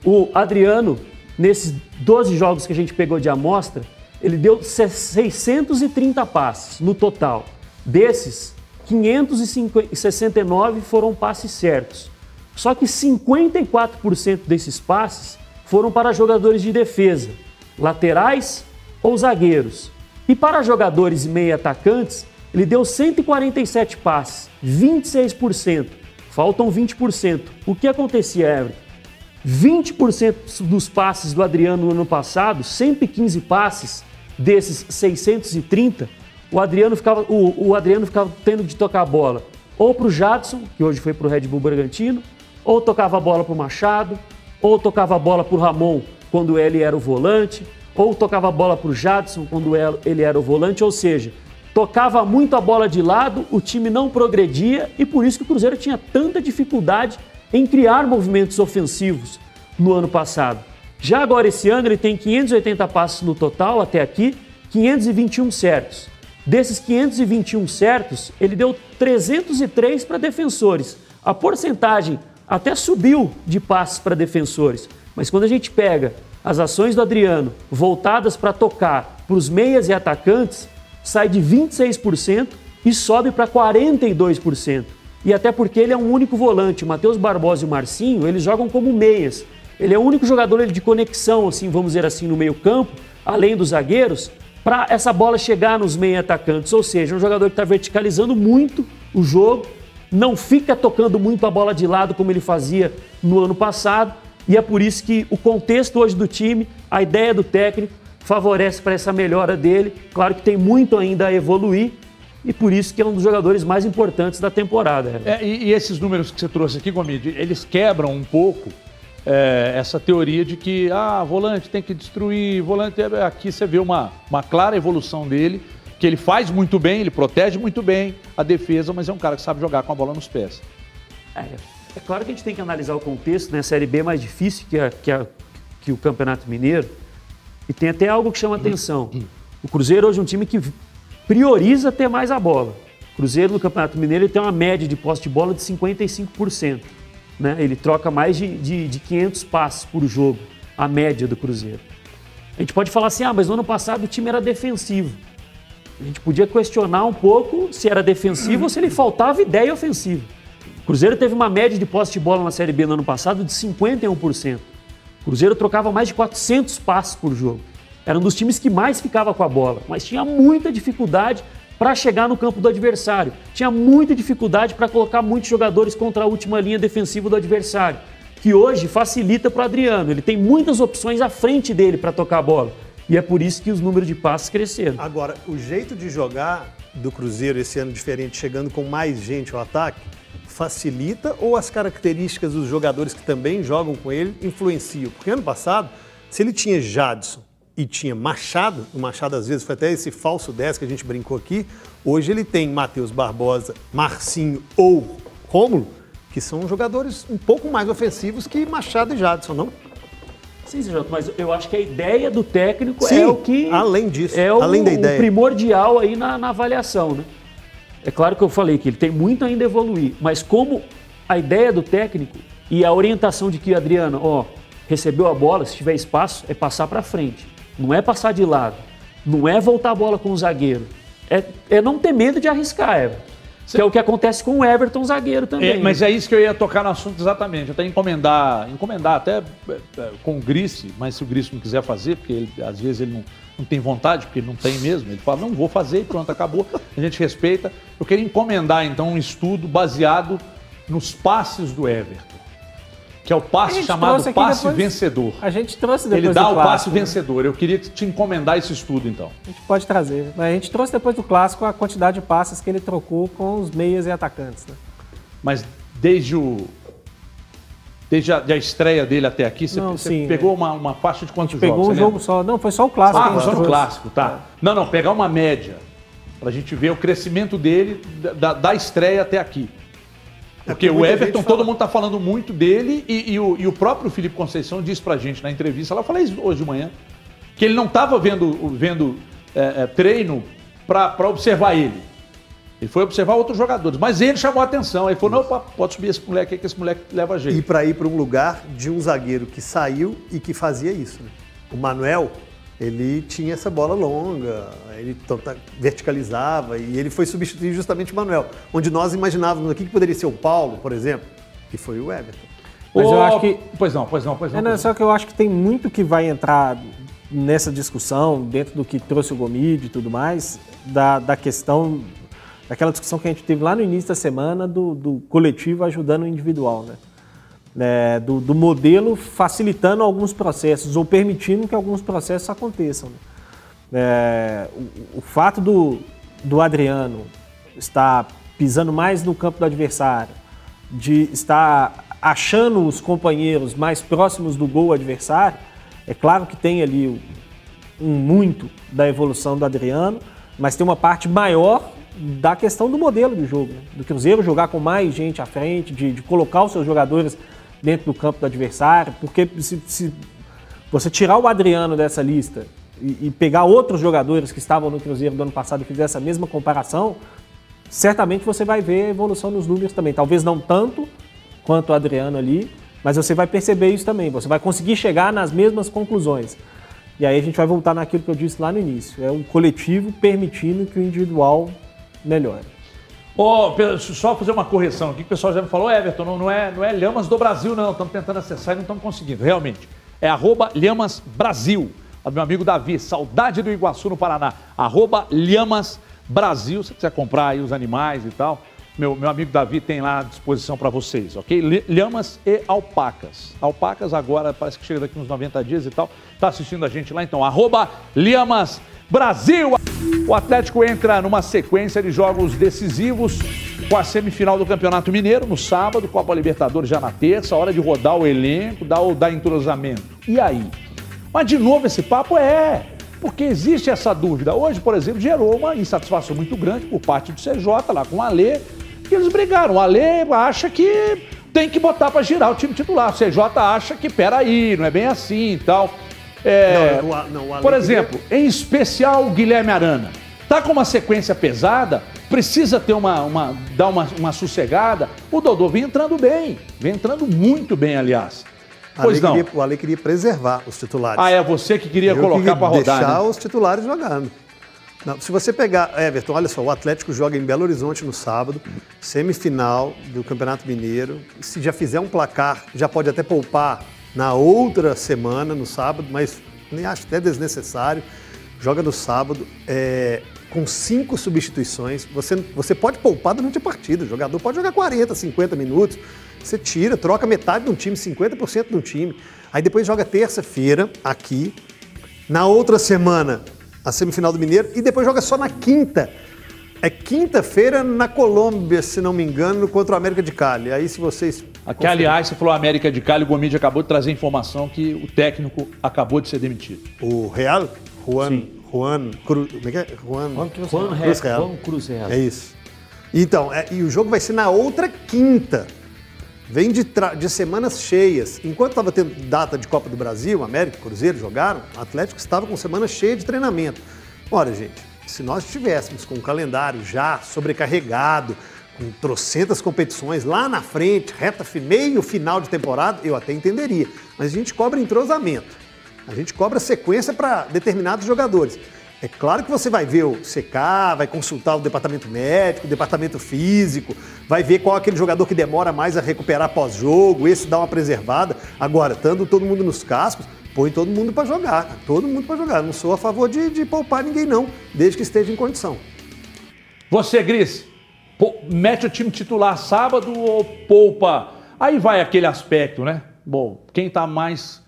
o Adriano nesses 12 jogos que a gente pegou de amostra, ele deu 630 passes no total. Desses, 569 foram passes certos. Só que 54% desses passes foram para jogadores de defesa, laterais ou zagueiros. E para jogadores e meia atacantes, ele deu 147 passes, 26%. Faltam 20%. O que acontecia, Everton? 20% dos passes do Adriano no ano passado, 115 passes desses 630, o Adriano ficava, o, o Adriano ficava tendo de tocar a bola ou para o Jadson, que hoje foi para o Red Bull Bragantino, ou tocava a bola para o Machado, ou tocava a bola para o Ramon quando ele era o volante, ou tocava a bola para o Jadson quando ele era o volante, ou seja, tocava muito a bola de lado, o time não progredia e por isso que o Cruzeiro tinha tanta dificuldade em criar movimentos ofensivos no ano passado. Já agora, esse ano, ele tem 580 passes no total até aqui, 521 certos. Desses 521 certos, ele deu 303 para defensores. A porcentagem até subiu de passes para defensores, mas quando a gente pega as ações do Adriano voltadas para tocar para os meias e atacantes, sai de 26% e sobe para 42%. E até porque ele é um único volante. Matheus Barbosa e Marcinho, eles jogam como meias. Ele é o único jogador de conexão, assim, vamos dizer assim, no meio-campo, além dos zagueiros, para essa bola chegar nos meia atacantes. Ou seja, um jogador que está verticalizando muito o jogo, não fica tocando muito a bola de lado como ele fazia no ano passado. E é por isso que o contexto hoje do time, a ideia do técnico, favorece para essa melhora dele. Claro que tem muito ainda a evoluir, e por isso que é um dos jogadores mais importantes da temporada. É, e, e, esses números que você trouxe aqui, Gomide, eles quebram um pouco é, essa teoria de que ah, volante tem que destruir, volante. É, aqui você vê uma, uma clara evolução dele, que ele faz muito bem, ele protege muito bem a defesa, mas é um cara que sabe jogar com a bola nos pés. É, é claro que a gente tem que analisar o contexto, né? A Série B é mais difícil que, a, que, a, que o Campeonato Mineiro. E tem até algo que chama atenção. O Cruzeiro hoje é um time que prioriza ter mais a bola. Cruzeiro no Campeonato Mineiro ele tem uma média de posse de bola de 55%. Né? Ele troca mais de, de, de 500 passes por jogo, a média do Cruzeiro. A gente pode falar assim, ah, mas no ano passado o time era defensivo. A gente podia questionar um pouco se era defensivo ou se ele faltava ideia ofensiva. O Cruzeiro teve uma média de posse de bola na Série B no ano passado de 51%. O Cruzeiro trocava mais de 400 passes por jogo. Era um dos times que mais ficava com a bola, mas tinha muita dificuldade para chegar no campo do adversário. Tinha muita dificuldade para colocar muitos jogadores contra a última linha defensiva do adversário, que hoje facilita para o Adriano. Ele tem muitas opções à frente dele para tocar a bola. E é por isso que os números de passes cresceram. Agora, o jeito de jogar do Cruzeiro esse ano diferente, chegando com mais gente ao ataque, facilita ou as características dos jogadores que também jogam com ele influenciam? Porque ano passado, se ele tinha Jadson, e tinha Machado, o Machado às vezes foi até esse falso 10 que a gente brincou aqui, hoje ele tem Matheus Barbosa, Marcinho ou Rômulo, que são jogadores um pouco mais ofensivos que Machado e Jadson, não? Sim, senhor, mas eu acho que a ideia do técnico Sim, é o que. Além disso, é o, além da ideia. o primordial aí na, na avaliação, né? É claro que eu falei que ele tem muito ainda a evoluir, mas como a ideia do técnico e a orientação de que, Adriano, ó, recebeu a bola, se tiver espaço, é passar para frente não é passar de lado, não é voltar a bola com o zagueiro, é, é não ter medo de arriscar, Everton. Que é o que acontece com o Everton, zagueiro também. É, mas é isso que eu ia tocar no assunto exatamente. Até encomendar, encomendar até é, é, com o Grice, mas se o Grice não quiser fazer, porque ele, às vezes ele não, não tem vontade, porque ele não tem mesmo, ele fala, não, vou fazer e pronto, acabou. A gente respeita. Eu queria encomendar, então, um estudo baseado nos passes do Everton que é o passe chamado passe depois, vencedor. A gente trouxe depois Ele dá o clássico, passe né? vencedor. Eu queria te encomendar esse estudo, então. A gente pode trazer. A gente trouxe depois do clássico a quantidade de passes que ele trocou com os meias e atacantes. Né? Mas desde o. Desde a, a estreia dele até aqui, você, não, você sim, pegou é. uma, uma faixa de quantos jogos? Pegou um jogo só. Não, foi só o clássico. Ah, só no clássico, tá. É. Não, não, pegar uma média. Para a gente ver o crescimento dele da, da estreia até aqui. Porque o Everton, todo mundo está falando muito dele e, e, o, e, o, próprio Felipe Conceição disse para a gente na entrevista, ela isso hoje de manhã, que ele não estava vendo, vendo é, é, treino para observar ele. Ele foi observar outros jogadores, mas ele chamou a atenção. Aí falou: não, pode subir esse moleque aí, que esse moleque leva jeito. E para ir para um lugar de um zagueiro que saiu e que fazia isso. Né? O Manuel, ele tinha essa bola longa, ele verticalizava e ele foi substituir justamente o Manuel, onde nós imaginávamos aqui que poderia ser o Paulo, por exemplo, que foi o Everton. Mas oh, eu acho que. Pois não, pois não, pois não. É, não só que eu acho que tem muito que vai entrar nessa discussão, dentro do que trouxe o Gomide e tudo mais, da, da questão, daquela discussão que a gente teve lá no início da semana do, do coletivo ajudando o individual, né? Né, do, do, modelo facilitando alguns processos ou permitindo que alguns processos aconteçam. É, o, o, fato do, do Adriano estar pisando mais no campo do adversário, de estar achando os companheiros mais próximos do gol adversário, é claro que tem ali um muito da evolução do Adriano, mas tem uma parte maior da questão do modelo de jogo, né? do Cruzeiro jogar com mais gente à frente, de, de, colocar os seus jogadores dentro do campo do adversário, porque se, se você tirar o Adriano dessa lista e, e, pegar outros jogadores que estavam no Cruzeiro do ano passado e fizer essa mesma comparação, certamente você vai ver a evolução nos números também. Talvez não tanto quanto o Adriano ali, mas você vai perceber isso também. Você vai conseguir chegar nas mesmas conclusões. E aí a gente vai voltar naquilo que eu disse lá no início. É o coletivo permitindo que o individual melhore. Oh, só fazer uma correção aqui, que o pessoal já me falou, Everton, não, não, é, não é Lhamas do Brasil, não. Estamos tentando acessar e não estamos conseguindo, realmente. É arroba Lhamas Brasil. Meu amigo Davi, saudade do Iguaçu no Paraná. Arroba Lhamas Brasil, se quiser comprar aí os animais e tal meu, meu amigo Davi tem lá à disposição para vocês, ok? Lhamas e alpacas. Alpacas agora parece que chega daqui uns 90 dias e tal. Tá assistindo a gente lá então, arroba Lhamas Brasil. O Atlético entra numa sequência de jogos decisivos com a semifinal do Campeonato Mineiro no sábado, Copa Libertadores já na terça, hora de rodar o elenco, dar o dar entrosamento. E aí? Mas de novo esse papo é porque existe essa dúvida. Hoje, por exemplo, gerou uma insatisfação muito grande por parte do CJ lá com o Alê e eles brigaram. O Ale acha que tem que botar para girar o time titular. O CJ acha que, peraí, não é bem assim e tal. É, não, não, por exemplo, queria... em especial o Guilherme Arana. Tá com uma sequência pesada, precisa ter uma, uma dar uma, uma sossegada. O Dodô vem entrando bem, vem entrando muito bem, aliás. Pois não. Queria, o Ale queria preservar os titulares. Ah, é você que queria Eu colocar para rodar. Deixar né? os titulares jogando. Não, se você pegar, Everton, olha só, o Atlético joga em Belo Horizonte no sábado, semifinal do Campeonato Mineiro. Se já fizer um placar, já pode até poupar na outra semana, no sábado, mas nem acho até desnecessário. Joga no sábado, é, com cinco substituições. Você, você pode poupar durante a partida. O jogador pode jogar 40, 50 minutos. Você tira, troca metade de um time, 50% de um time. Aí depois joga terça-feira aqui. Na outra semana, a semifinal do Mineiro, e depois joga só na quinta. É quinta-feira na Colômbia, se não me engano, contra o América de Cali. Aí se vocês. Aqui, aliás, você falou América de Cali, o Gomide acabou de trazer informação que o técnico acabou de ser demitido. O Real? Juan. Sim. Juan. Cru, como é que é? Juan, Juan Cruz, Juan Cruz Real. Juan Cruz Real. É isso. Então, é, e o jogo vai ser na outra quinta. Vem de, de semanas cheias. Enquanto estava tendo data de Copa do Brasil, América, Cruzeiro jogaram, o Atlético estava com semana cheia de treinamento. Ora, gente, se nós estivéssemos com o calendário já sobrecarregado, com trocentas competições lá na frente, reta meio final de temporada, eu até entenderia. Mas a gente cobra entrosamento. A gente cobra sequência para determinados jogadores. É claro que você vai ver o CK, vai consultar o departamento médico, o departamento físico, vai ver qual é aquele jogador que demora mais a recuperar pós-jogo, esse dá uma preservada. Agora, estando todo mundo nos cascos, põe todo mundo para jogar, todo mundo para jogar. Não sou a favor de, de, poupar ninguém, não, desde que esteja em condição. Você, Gris, mete o time titular sábado ou poupa? Aí vai aquele aspecto, né? Bom, quem está mais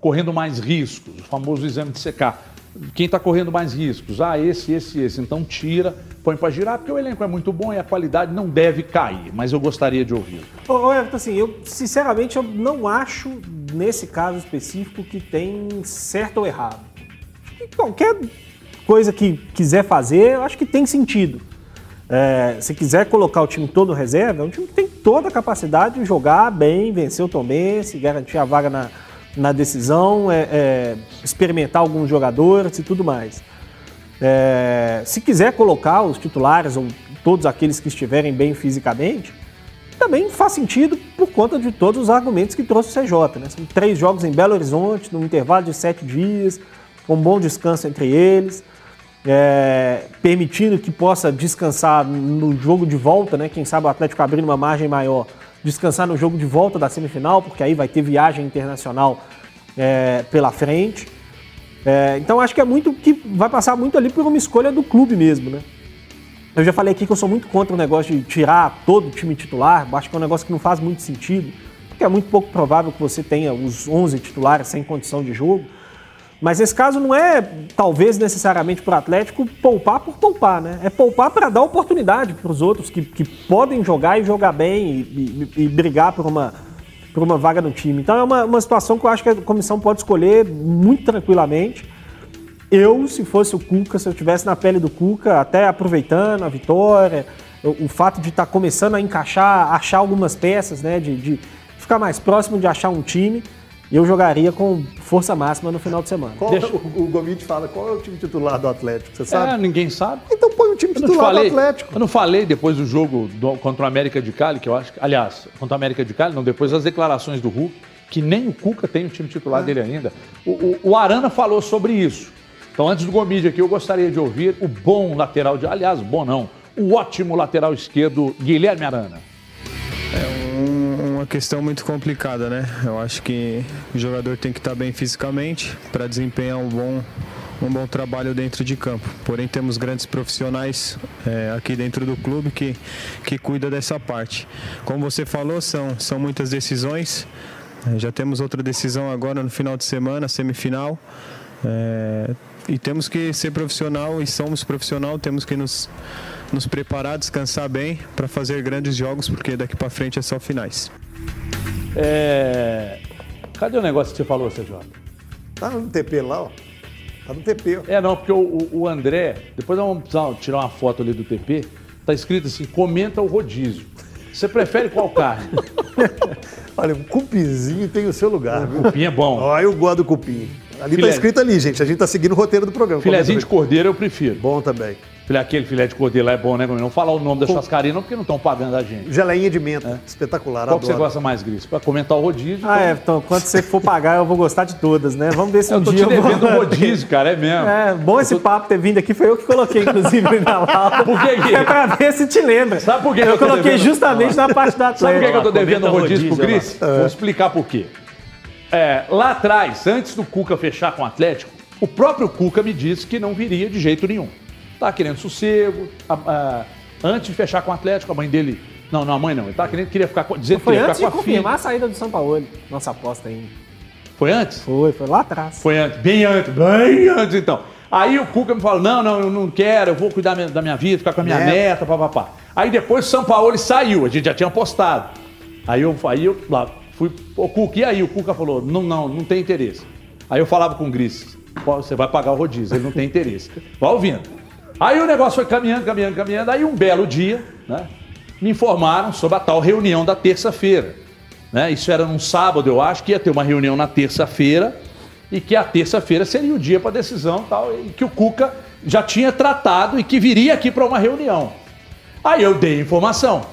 correndo mais riscos, o famoso exame de secar quem está correndo mais riscos? Ah, esse, esse, esse. Então tira, põe para girar, porque o elenco é muito bom e a qualidade não deve cair. Mas eu gostaria de ouvir. Ô, Everton, assim, eu sinceramente eu não acho, nesse caso específico, que tem certo ou errado. Qualquer coisa que quiser fazer, eu acho que tem sentido. É, se quiser colocar o time todo reserva, é um time que tem toda a capacidade de jogar bem, vencer o Tom Benz, garantir a vaga na, na decisão, é, é, experimentar alguns jogadores e tudo mais. É, se quiser colocar os titulares ou todos aqueles que estiverem bem fisicamente, também faz sentido por conta de todos os argumentos que trouxe o CJ. Né? São três jogos em Belo Horizonte, num intervalo de sete dias, com um bom descanso entre eles, é, permitindo que possa descansar no jogo de volta, né? quem sabe o Atlético abrindo uma margem maior descansar no jogo de volta da semifinal, porque aí vai ter viagem internacional é, pela frente. É, então acho que é muito que vai passar muito ali por uma escolha do clube mesmo, né? Eu já falei aqui que eu sou muito contra o negócio de tirar todo o time titular, acho que é um negócio que não faz muito sentido, porque é muito pouco provável que você tenha os 11 titulares sem condição de jogo. Mas esse caso não é, talvez, necessariamente para o Atlético poupar por poupar, né? É poupar para dar oportunidade para os outros que, que podem jogar e jogar bem e, e, e, brigar por uma, por uma vaga no time. Então é uma, uma situação que eu acho que a comissão pode escolher muito tranquilamente. eu, se fosse o Cuca, se eu tivesse na pele do Cuca, até aproveitando a vitória, o, o fato de estar tá começando a encaixar, achar algumas peças, né? De, de, ficar mais próximo de achar um time, eu jogaria com força máxima no final de semana. Qual, Deixa... O, o Gomit fala, qual é o time titular do Atlético? Você sabe? É, ninguém sabe. Então põe o time titular falei, do Atlético. Eu não falei depois do jogo do, contra o América de Cali, que eu acho que, aliás, contra o América de Cali, não, depois das declarações do Hulk, que nem o Cuca tem o time titular é. dele ainda. O, o, o, Arana falou sobre isso. Então, antes do Gomide aqui, eu gostaria de ouvir o bom lateral de. Aliás, bom não. O ótimo lateral esquerdo, Guilherme Arana. É um, uma questão muito complicada, né? Eu acho que o jogador tem que estar bem fisicamente para desempenhar um bom, um bom trabalho dentro de campo. Porém, temos grandes profissionais é, aqui dentro do clube que, que cuida dessa parte. Como você falou, são, são muitas decisões. É, já temos outra decisão agora no final de semana, semifinal. É, e temos que ser profissional e somos profissional, temos que nos, nos preparar, descansar bem para fazer grandes jogos, porque daqui para frente é só finais. É... Cadê o negócio que você falou, CJ? Tá no TP lá, ó. Tá no TP. Ó. É, não, porque o, o André, depois nós vamos precisar tirar uma foto ali do TP, tá escrito assim, comenta o rodízio. Você prefere qual carne? Olha, o cupizinho tem o seu lugar. O cupim é bom. Olha, eu gosto do cupim. Ali Filé. tá escrito ali, gente. A gente tá seguindo o roteiro do programa. Filézinho de cordeiro eu prefiro. Bom também. Filé, aquele filé de cordeiro lá é bom, né? Não falar o nome da Com... churrascaria não, porque não estão pagando a gente. Geleinha de menta, é. espetacular. Qual que você gosta mais, Gris? Para comentar o rodízio. Ah, é. Então, quando você for pagar, eu vou gostar de todas, né? Vamos ver se eu um tô dia te devendo o rodízio, cara, é mesmo. É, bom esse tô... papo ter vindo aqui. Foi eu que coloquei, inclusive, na lauda. Por que, que? É pra ver se te lembra. Sabe por que eu, eu coloquei devendo... justamente na parte da Sabe por que, eu tô devendo o rodízio, rodízio pro Gris? É. Vou explicar por quê. É, lá atrás, antes do Cuca fechar com o Atlético, o próprio Cuca me disse que não viria de jeito nenhum. Tá querendo sossego. A, a, antes de fechar com o Atlético, a mãe dele. Não, não, a mãe não. Ele tá querendo, queria ficar que com a filha. Foi antes de confirmar a saída do São Paulo, nossa aposta ainda. Foi antes? Foi, foi lá atrás. Foi antes, bem antes, bem antes então. Aí o Cuca me falou: não, não, eu não quero, eu vou cuidar da minha vida, ficar com a minha é. neta, papapá. Aí depois o São Paulo saiu, a gente já tinha postado. Aí eu, aí eu lá, fui, o Cuca, e aí? O Cuca falou: não, não, não tem interesse. Aí eu falava com o Gris: você vai pagar o rodízio, ele não tem interesse. Vai ouvindo. Aí o negócio foi caminhando, caminhando, caminhando. Aí um belo dia, né, me informaram sobre a tal reunião da terça-feira. Né? Isso era num sábado, eu acho, que ia ter uma reunião na terça-feira e que a terça-feira seria o dia para decisão tal, e que o Cuca já tinha tratado e que viria aqui para uma reunião. Aí eu dei informação.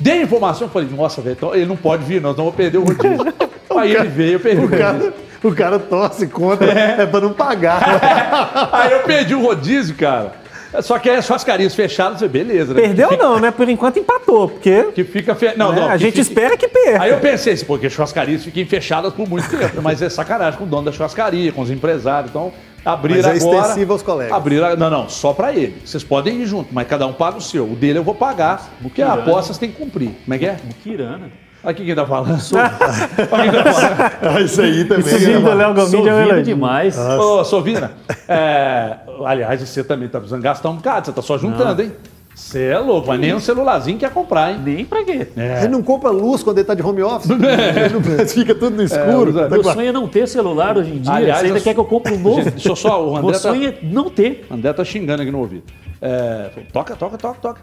Dei informação, falei, nossa, velho, então ele não pode vir, nós não vamos perder o rodízio. Aí ele veio, eu perdi o, rodízio. O cara torce contra, é, é para não pagar. Aí eu perdi o rodízio, cara. Só que as churrascarias fechadas, beleza, né? Perdeu fica... não, né? Por enquanto empatou, porque... Que fica... Fe... Não, né? não. A gente fica... espera que perca. Aí eu pensei assim, porque churrascarias fiquem fechadas por muito tempo, mas é sacanagem com o dono da churrascaria, com os empresários, então... Abrir mas é agora, extensivo aos colegas. Abrir, não, não, só para ele. Vocês podem ir junto, mas cada um paga o seu. O dele eu vou pagar, porque a aposta tem que cumprir. Como é que é? Mukirana. Aqui quem tá falando? Sou... ah, isso aí também. Esse vídeo do Léo Gomide é verdade. demais. Ô, oh, Sovina, é... aliás, você também tá precisando gastar um bocado, você tá só juntando, não. hein? Você é louco, mas nem um celularzinho quer comprar, hein? Nem pra quê? É. Ele não compra luz quando ele tá de home office. É. Não, fica tudo no escuro. É, meu sonho é não ter celular hoje em dia. Aliás, Você ainda eu... quer que eu compre um novo? Deixa eu só, o André Meu sonho tá... é não ter. O André tá xingando aqui no ouvido. É... Toca, toca, toca, toca.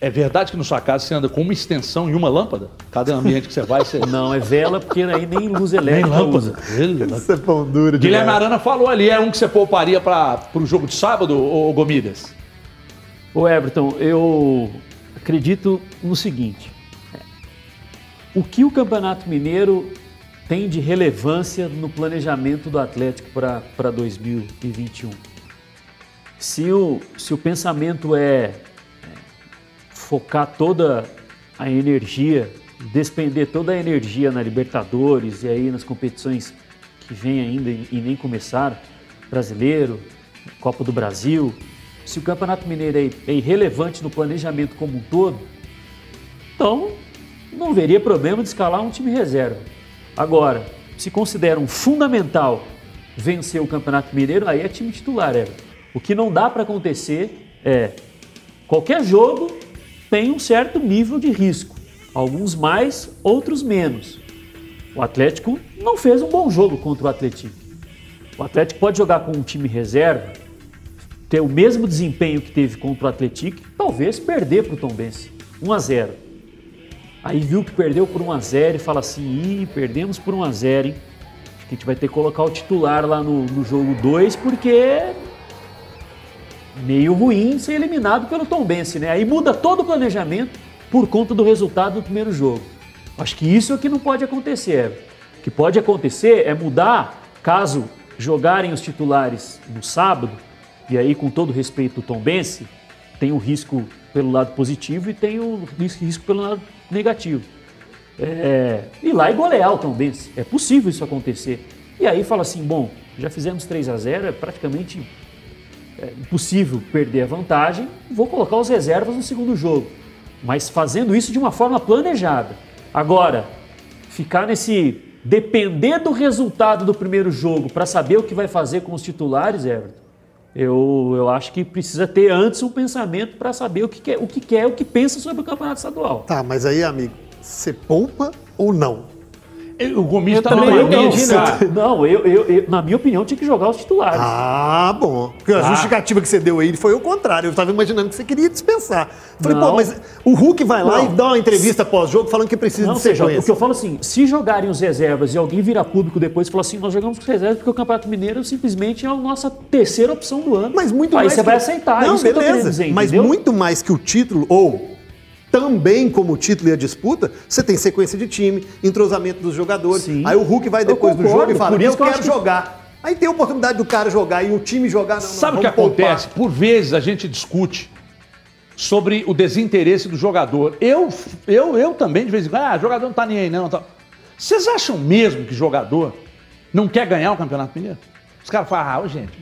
É verdade que na sua casa você anda com uma extensão e uma lâmpada? Cada ambiente que você vai, você. Não, é vela, porque aí nem luz elétrica nem lâmpada. Isso é pão duro Guilherme Arana falou ali, é um que você pouparia para o jogo de sábado, ou Gomidas? Ô Everton, eu acredito no seguinte. O que o Campeonato Mineiro tem de relevância no planejamento do Atlético para 2021? Se o, se o pensamento é focar toda a energia, despender toda a energia na Libertadores e aí nas competições que vêm ainda e nem começaram, brasileiro, Copa do Brasil, se o Campeonato Mineiro é, é irrelevante no planejamento como um todo, então não veria problema de escalar um time reserva. Agora, se consideram fundamental vencer o Campeonato Mineiro, aí é time titular, é. O que não dá para acontecer é qualquer jogo tem um certo nível de risco. Alguns mais, outros menos. O Atlético não fez um bom jogo contra o Atlético. O Atlético pode jogar com um time reserva, ter o mesmo desempenho que teve contra o Atlético, talvez perder para o Tombense. 1 a 0 Aí viu que perdeu por 1 a 0 e fala assim, Ih, perdemos por 1 a 0 hein? Acho que a gente vai ter que colocar o titular lá no, no jogo 2, porque meio ruim ser eliminado pelo Tombense, né? Aí muda todo o planejamento por conta do resultado do primeiro jogo. Acho que isso é que não pode acontecer. O que pode acontecer é mudar, caso jogarem os titulares no sábado, e aí com todo respeito o Tombense, tem o risco pelo lado positivo e tem o risco pelo lado negativo. É, lá e golear o Tombense. É possível isso acontecer. E aí fala assim, bom, já fizemos 3 a 0 é praticamente é, impossível perder a vantagem, vou colocar os reservas no segundo jogo. Mas fazendo isso de uma forma planejada. Agora, ficar nesse depender do resultado do primeiro jogo para saber o que vai fazer com os titulares, Everton, eu, eu acho que precisa ter antes um pensamento para saber o que quer, o que quer, o que pensa sobre o campeonato estadual. Tá, mas aí, amigo, você poupa ou não? O Gomes também não, não, não eu, eu, eu, na minha opinião, tinha que jogar os titulares. Ah, bom. Porque a ah. justificativa que você deu aí foi o contrário. Eu estava imaginando que você queria dispensar. Falei, não. pô, mas o Hulk vai lá não. e dá uma entrevista pós-jogo falando que precisa não, de sequência. Seja, o que eu falo assim, se jogarem os reservas e alguém virar público depois e falar assim, nós jogamos com reservas porque o Campeonato Mineiro simplesmente é a nossa terceira opção do ano. Mas muito aí mais você que... vai aceitar. Não, isso beleza. Dizer, mas muito mais que o título, ou também como título e a disputa, você tem sequência de time, entrosamento dos jogadores. Sim. Aí o Hulk vai depois do jogo e fala: Eu quero que jogar. Aí tem a oportunidade do cara jogar e o time jogar. Não, Sabe o que acontece? Poupar. Por vezes a gente discute sobre o desinteresse do jogador. Eu, eu, eu também, de vez em quando, ah, jogador não tá nem aí, não. Tá. Vocês acham mesmo que jogador não quer ganhar o Campeonato Mineiro? Os caras falam, ah, gente,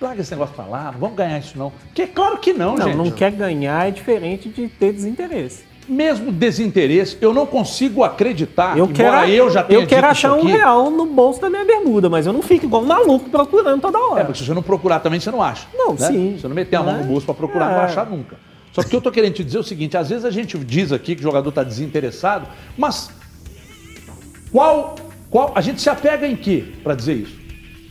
Larga esse negócio pra lá, não vamos ganhar isso não. Que claro que não, não gente. Não, não quer ganhar é diferente de ter desinteresse. Mesmo desinteresse, eu não consigo acreditar, eu quero, eu já tenha Eu quero achar um real no bolso da minha bermuda, mas eu não fico igual um maluco procurando toda hora. É, porque se você não procurar também, você não acha. Não, né? sim. Se você não meter a mão no bolso para procurar, é. não vai achar nunca. Só que eu tô querendo te dizer é o seguinte, às vezes a gente diz aqui que o jogador está desinteressado, mas qual, qual a gente se apega em quê para dizer isso?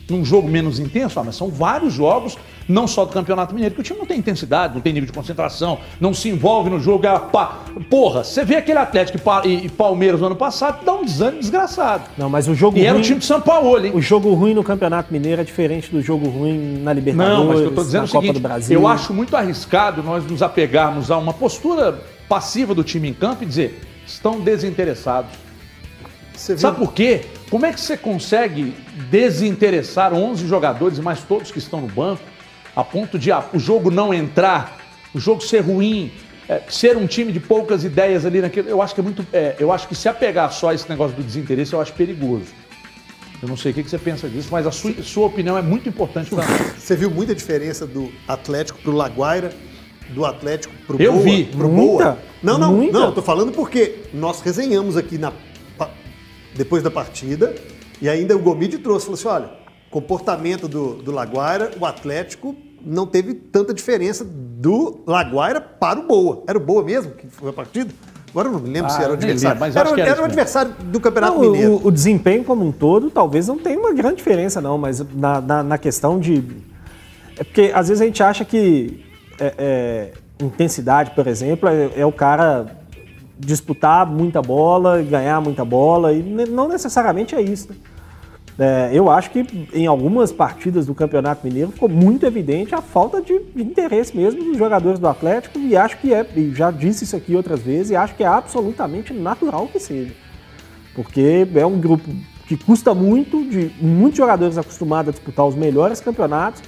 Num jogo menos intenso, ah, mas são vários jogos, não só do Campeonato Mineiro, que o time não tem intensidade, não tem nível de concentração, não se envolve no jogo. É pá. Porra, você vê aquele Atlético e Palmeiras no ano passado, dá um desânimo desgraçado. Não, mas o jogo e ruim. era o time de São Paulo, hein? O jogo ruim no Campeonato Mineiro é diferente do jogo ruim na Libertadores. Não, mas eu tô dizendo o seguinte, eu acho muito arriscado nós nos apegarmos a uma postura passiva do time em campo e dizer estão desinteressados. Sabe por quê? Como é que você consegue desinteressar 11 jogadores, mais todos que estão no banco, a ponto de ah, o jogo não entrar, o jogo ser ruim, é, ser um time de poucas ideias ali naquele. Eu acho que é muito. É, eu acho que se apegar só a esse negócio do desinteresse, eu acho perigoso. Eu não sei o que você pensa disso, mas a sua, sua opinião é muito importante para Você viu muita diferença do Atlético para o Laguaira, do Atlético para o Eu Boa, vi. Pro muita? Boa? Não, não, muita? não. Tô falando porque nós resenhamos aqui na depois da partida. E ainda o Gomide trouxe, falou assim: olha, comportamento do, do Laguaira, o Atlético não teve tanta diferença do Laguaira para o Boa. Era o Boa mesmo que foi a partida? Agora eu não me lembro ah, se era o adversário. Lembro, era, era, era o adversário do Campeonato não, Mineiro. O, o, desempenho como um todo talvez não tenha uma grande diferença, não, mas na, na, na questão de. É porque às vezes a gente acha que é, é, intensidade, por exemplo, é, é o cara disputar muita bola, ganhar muita bola, e não necessariamente é isso. É, eu acho que em algumas partidas do Campeonato Mineiro ficou muito evidente a falta de, de, interesse mesmo dos jogadores do Atlético, e acho que é, já disse isso aqui outras vezes, e acho que é absolutamente natural que seja. Porque é um grupo que custa muito, de muitos jogadores acostumados a disputar os melhores campeonatos,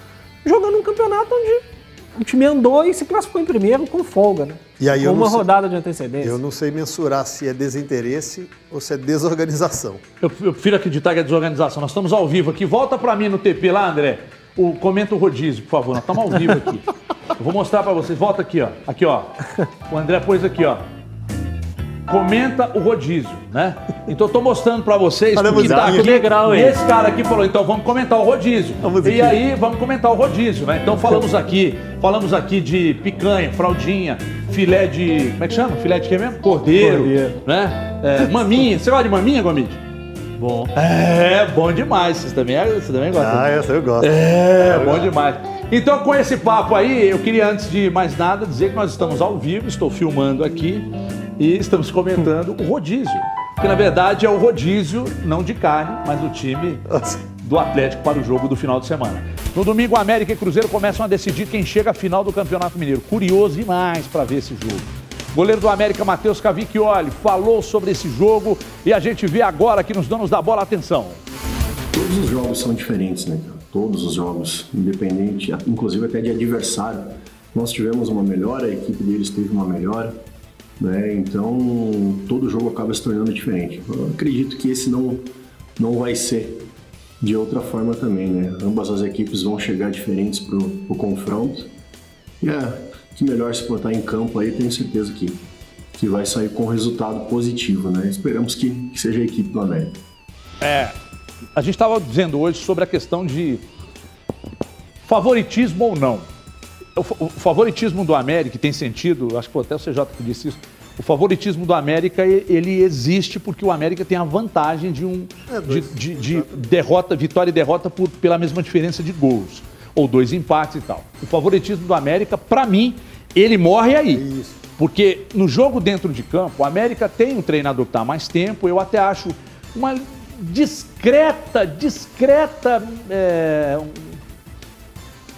jogando um campeonato onde o time andou e se classificou em primeiro com folga, né? E aí com uma sei, rodada de antecedência. Eu não sei mensurar se é desinteresse ou se é desorganização. Eu, eu prefiro acreditar que é desorganização. Nós estamos ao vivo aqui. Volta para mim no TP lá, André. O, comenta o rodízio, por favor. Nós estamos ao vivo aqui. Eu vou mostrar para vocês. Volta aqui, ó. Aqui, ó. O André pôs aqui, ó comenta o rodízio, né? Então eu tô mostrando para vocês que tá aqui, legal, e esse cara aqui falou, então vamos comentar o rodízio. Vamos e aí vamos comentar o rodízio, né? Então falamos aqui, falamos aqui de picanha, fraldinha, filé de, como é que chama? Filé de quê mesmo? Cordeiro, Cordeiro. né? É, maminha. Você gosta de maminha, Gomide? Bom. É, bom demais. Vocês também, vocês também gostam? Ah, essa eu gosto. É, eu bom gosto. demais. Então, com esse papo aí, eu queria, antes de mais nada, dizer que nós estamos ao vivo, estou filmando aqui e estamos comentando o rodízio. Que na verdade é o rodízio, não de carne, mas do time do Atlético para o jogo do final de semana. No domingo, América e Cruzeiro começam a decidir quem chega à final do Campeonato Mineiro. Curioso demais para ver esse jogo. Goleiro do América, Matheus Cavicchioli, falou sobre esse jogo e a gente vê agora aqui nos donos da bola. Atenção. Todos os jogos são diferentes, né? Todos os jogos, independente, inclusive até de adversário. Nós tivemos uma melhora, a equipe deles teve uma melhora, né? Então todo jogo acaba se tornando diferente. Eu acredito que esse não não vai ser de outra forma também, né? Ambas as equipes vão chegar diferentes para o confronto. E é, que melhor se portar em campo aí, tenho certeza que, que vai sair com resultado positivo, né? Esperamos que, que seja a equipe do América. É, a gente estava dizendo hoje sobre a questão de favoritismo ou não. O, o favoritismo do América tem sentido, acho que foi até o CJ que disse isso, o favoritismo do América ele existe porque o América tem a vantagem de um é de, de, de, derrota, vitória e derrota por, pela mesma diferença de gols ou dois empates e tal. O favoritismo do América, para mim, ele morre aí. Isso. Porque no jogo dentro de campo, o América tem um treinador que está há mais tempo, eu até acho uma discreta, discreta. É,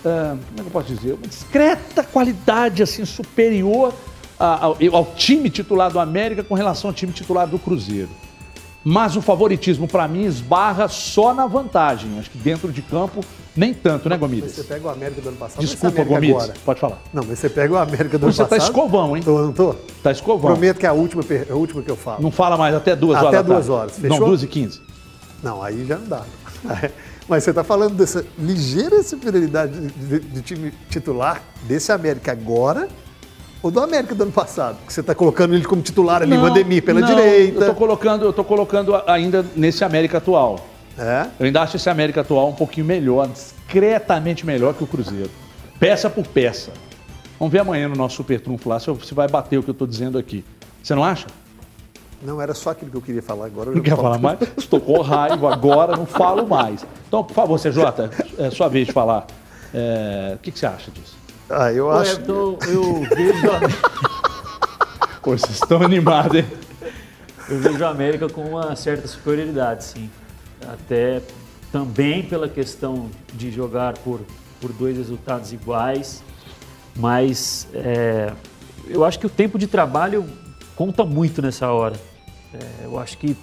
é, como é que eu posso dizer? Uma discreta qualidade assim superior ao, ao time titular do América com relação ao time titular do Cruzeiro. Mas o favoritismo, para mim, esbarra só na vantagem. Acho que dentro de campo, nem tanto, né, Gomidas? Você pega o América do ano passado. Desculpa, Gomidas. Agora. Pode falar. Não, mas você pega o América do você ano passado. Você tá escovão, hein? Tô, não tô? Tá escovão. Prometo que é a última, a última que eu falo. Não fala mais até duas até horas. Até duas horas. Fechou? Não, duas e quinze. Não, aí já não dá. Mas você está falando dessa ligeira superioridade de, de, de time titular desse América agora ou do América do ano passado? Que você está colocando ele como titular ali, o Ademir pela não, direita. Eu estou colocando, eu tô colocando ainda nesse América atual. É? Eu ainda acho esse América atual um pouquinho melhor, discretamente melhor que o Cruzeiro. Peça por peça. Vamos ver amanhã no nosso Super Trunfo lá se você vai bater o que eu estou dizendo aqui. Você não acha? Não, era só aquilo que eu queria falar agora. não quer falar mais? Estou com raiva agora, não falo mais. Então, por favor, CJ, é sua vez de falar. É, o que, que você acha disso? Ah, eu acho. Eu, eu vejo. Pô, vocês estão animados, hein? Eu vejo a América com uma certa superioridade, sim. Até também pela questão de jogar por, por dois resultados iguais, mas é, eu acho que o tempo de trabalho conta muito nessa hora. É, eu acho que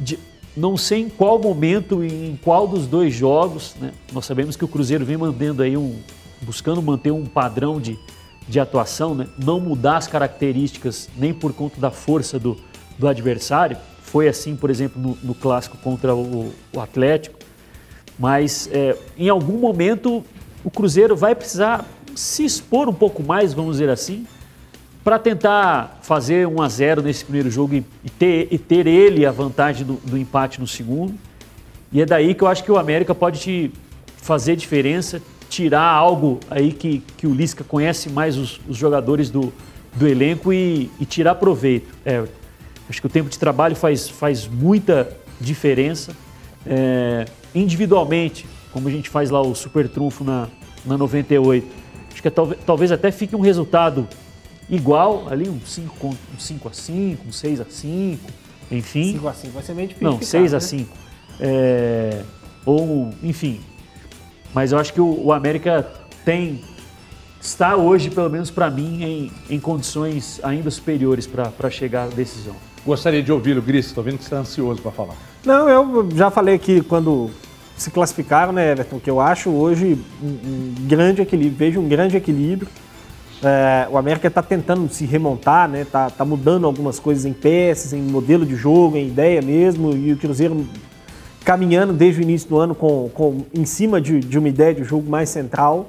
de, não sei em qual momento e em qual dos dois jogos, né? nós sabemos que o Cruzeiro vem mantendo aí um, buscando manter um padrão de, de atuação, né? não mudar as características nem por conta da força do, do adversário. Foi assim, por exemplo, no, no clássico contra o, o Atlético. Mas é, em algum momento o Cruzeiro vai precisar se expor um pouco mais, vamos dizer assim, para tentar fazer 1 a 0 nesse primeiro jogo e, ter, e ter ele a vantagem do, do, empate no segundo. E é daí que eu acho que o América pode te fazer diferença, tirar algo aí que, que o Lisca conhece mais os, os jogadores do, do elenco e, e tirar proveito. É, acho que o tempo de trabalho faz, faz muita diferença. É, individualmente, como a gente faz lá o super trunfo na, na 98, acho que é, talvez até fique um resultado igual, ali um 5 um 5 a 5, um 6 a 5, enfim. 5 a 5 vai ser meio difícil. Não, 6 né? a 5. É, ou, enfim, mas eu acho que o, o América tem está hoje, pelo menos para mim, em, em, condições ainda superiores para chegar à decisão. Gostaria de ouvi-lo, Gris, estou vendo que você está ansioso para falar. Não, eu já falei aqui quando se classificaram, né, Everton, que eu acho hoje um, um grande equilíbrio, vejo um grande equilíbrio. É, o América está tentando se remontar, né, tá, tá mudando algumas coisas em peças, em modelo de jogo, em ideia mesmo, e o Cruzeiro caminhando desde o início do ano com, com em cima de, de uma ideia de jogo mais central.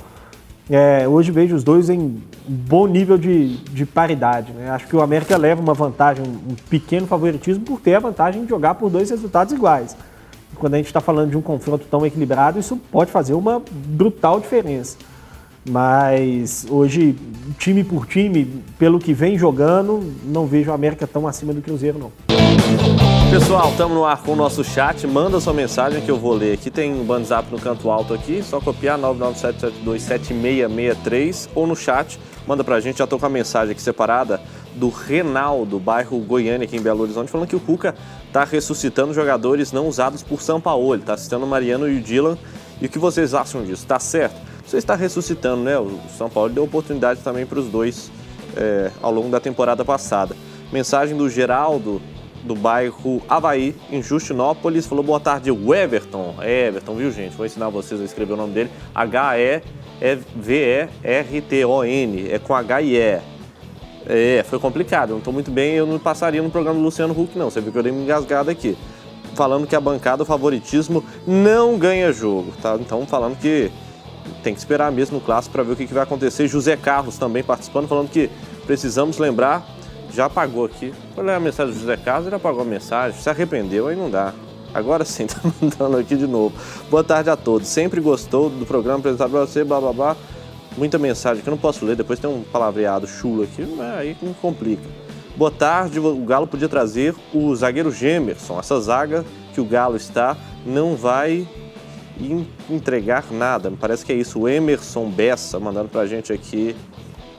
É, hoje vejo os dois em bom nível de, de paridade. Né? Acho que o América leva uma vantagem, um pequeno favoritismo por ter a vantagem de jogar por dois resultados iguais. Quando a gente está falando de um confronto tão equilibrado, isso pode fazer uma brutal diferença. Mas hoje, time por time, pelo que vem jogando, não vejo o América tão acima do Cruzeiro, não. Pessoal, estamos no ar com o nosso chat. Manda sua mensagem que eu vou ler aqui. Tem um WhatsApp no canto alto aqui. Só copiar 997727663 ou no chat. Manda pra gente. Já tô com a mensagem aqui separada do Renaldo, bairro Goiânia, aqui em Belo Horizonte, falando que o Cuca tá ressuscitando jogadores não usados por São Paulo. Ele tá citando o Mariano e o Dylan. E o que vocês acham disso? Tá certo? Você está ressuscitando, né? O São Paulo deu oportunidade também para os dois é, ao longo da temporada passada. Mensagem do Geraldo do bairro Havaí, em Justinópolis. Falou boa tarde, o Everton. É Everton, viu, gente? Vou ensinar vocês a escrever o nome dele. H-E-V-E-R-T-O-N. É com H e E. É, foi complicado. Eu não estou muito bem, eu não passaria no programa do Luciano Huck, não. Você viu que eu dei uma engasgada aqui. Falando que a bancada, o favoritismo, não ganha jogo, tá? Então, falando que tem que esperar mesmo no clássico para ver o que, que vai acontecer. José Carlos também participando, falando que precisamos lembrar já apagou aqui. Vou ler a mensagem do José Carlos, ele apagou a mensagem, se arrependeu, aí não dá. Agora sim, tá mandando aqui de novo. Boa tarde a todos. Sempre gostou do programa apresentado para você, blá blá blá. Muita mensagem que eu não posso ler, depois tem um palavreado chulo aqui, aí me complica. Boa tarde, o Galo podia trazer o zagueiro Gemerson. Essa zaga que o Galo está não vai entregar nada. Parece que é isso. O Emerson Bessa mandando pra gente aqui.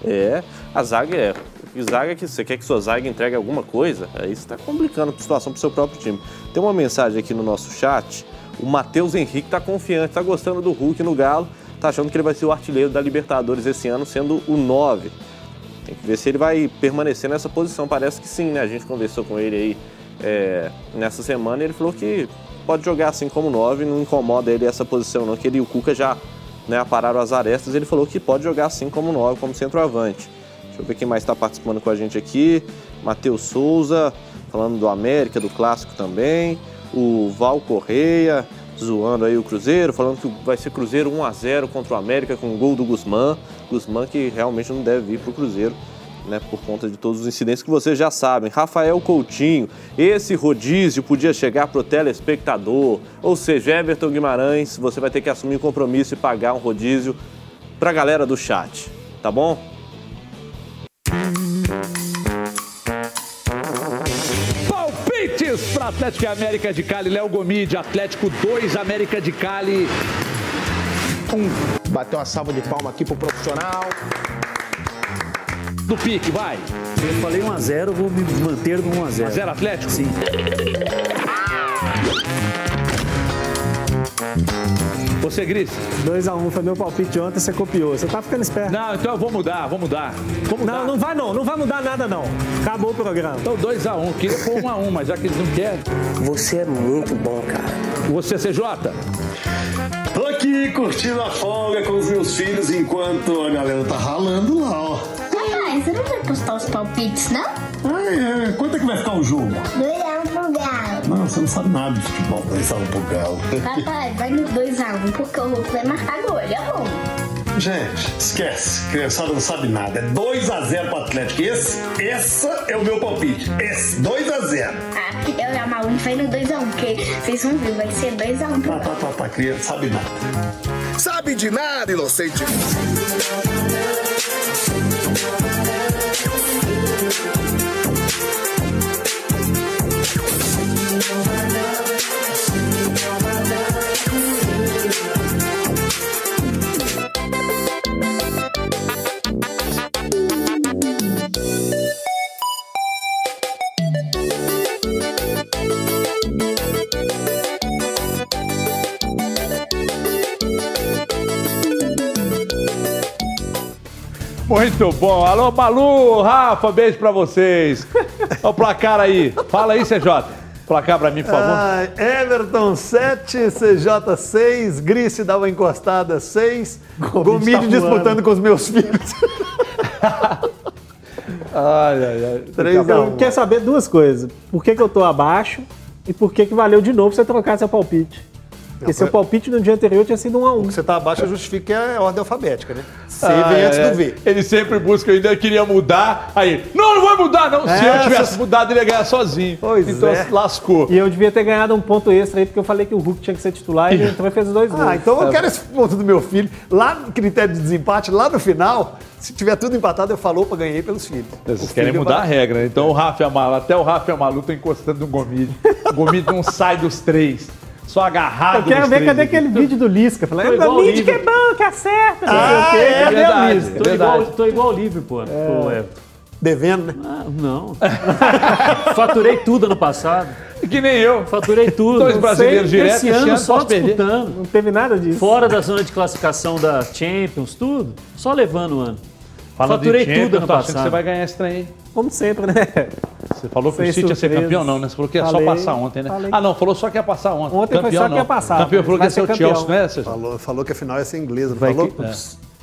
É, a zaga é zaga que você quer que sua zaga entregue alguma coisa, aí você está complicando a situação para o seu próprio time. Tem uma mensagem aqui no nosso chat. O Matheus Henrique está confiante, está gostando do Hulk no Galo, está achando que ele vai ser o artilheiro da Libertadores esse ano, sendo o 9. Tem que ver se ele vai permanecer nessa posição. Parece que sim, né? A gente conversou com ele aí é, nessa semana e ele falou que pode jogar assim como 9, não incomoda ele essa posição, não. Que ele e o Cuca já né, apararam as arestas. Ele falou que pode jogar assim como 9, como centroavante. Deixa eu ver quem mais está participando com a gente aqui. Matheus Souza, falando do América, do Clássico também. O Val Correia, zoando aí o Cruzeiro, falando que vai ser Cruzeiro 1 a 0 contra o América com o gol do Guzmán. Guzmán que realmente não deve vir para o Cruzeiro. Né, por conta de todos os incidentes que vocês já sabem. Rafael Coutinho, esse rodízio podia chegar para o telespectador, ou seja, Everton Guimarães, você vai ter que assumir um compromisso e pagar um rodízio para a galera do chat, tá bom? Palpites para Atlético e América de Cali. Léo Gomide, Atlético 2, América de Cali 1. Um. Bateu uma salva de palma aqui pro profissional. Do pique, vai. Eu falei 1x0, vou me manter no 1x0. 1x0 Atlético? Sim. Você, Gris? 2x1 um, foi meu palpite ontem, você copiou. Você tá ficando esperto. Não, então eu vou mudar, vou mudar. Vou mudar. Não, não vai não, não vai mudar nada não. Acabou o programa. Então 2x1, um. queria pôr 1x1, um, mas já que eles não querem. Você é muito bom, cara. Você, CJ? Tô aqui curtindo a folga com os meus filhos enquanto a galera tá ralando lá, ó. Você não vai postar os palpites, não? Ah, é. Quanto é que vai ficar o jogo? 2x1 pro Galo. Não, você não sabe nada de futebol, 2x1 pro Galo. Papai, vai no 2x1 porque o Hulk vai marcar gol, ele é bom. Gente, esquece. Criançada não sabe nada. É 2x0 pro Atlético. Esse, esse é o meu palpite. Esse, 2x0. Ah, eu e a Malu vai no 2x1, porque vocês vão ver, vai ser 2x1 pro Tá, tá, tá, tá. Criança sabe nada. Sabe de nada, inocente. Muito bom. Alô, Malu, Rafa, beijo pra vocês. Olha o placar aí. Fala aí, CJ. Placar pra mim, por favor. Ah, Everton 7, CJ 6, Grice dá uma encostada 6, Gomide tá disputando com os meus filhos. ai, ai, ai. 3 a 1. Quer saber duas coisas? Por que, que eu tô abaixo e por que, que valeu de novo você trocar seu palpite? Porque seu palpite no dia anterior tinha sido um a um. você está abaixo justifica que é a ordem alfabética, né? C ah, vem antes é. do V. Ele sempre busca, eu ainda queria mudar. Aí, não, não vai mudar, não. É, Se eu tivesse mudado, ele ia ganhar sozinho. Pois então é. lascou. E eu devia ter ganhado um ponto extra aí, porque eu falei que o Hulk tinha que ser titular e ele entrou e fez os dois gols. Ah, então eu é. quero esse ponto do meu filho. Lá no critério de desempate, lá no final, se tiver tudo empatado, eu falou para ganhei pelos filhos. Vocês querem mudar a regra, né? Então o Rafa Amalu, até o Rafa Amalu tá encostando no Gomide. O Gomide não sai dos três. Só agarrado. Eu quero ver cadê aqui. aquele vídeo do Lisca. Falei, o Gomide que é bom, que acerta. Ah, é, é, cadê verdade, o Lisca? Tô, igual, tô igual o livro, pô. É. Devendo, né? Ah, não. Faturei tudo ano passado. Que nem eu. Faturei tudo. Dois brasileiros direto. Esse ano só disputando. Não teve nada disso. Fora da zona de classificação da Champions, tudo. Só levando o ano. Falando Faturei de tudo ano passado. que você vai ganhar esse trem aí. Como sempre, né? Você falou que o City ia ser campeão, não, né? Você falou que ia falei, só passar ontem, né? Falei. Ah, não, falou só que ia passar ontem. Ontem campeão, foi só não. que ia passar. Campeão falou que ia ser o Chelsea, né? Falou, falou que a final ia ser inglesa, vai falou? Que, é.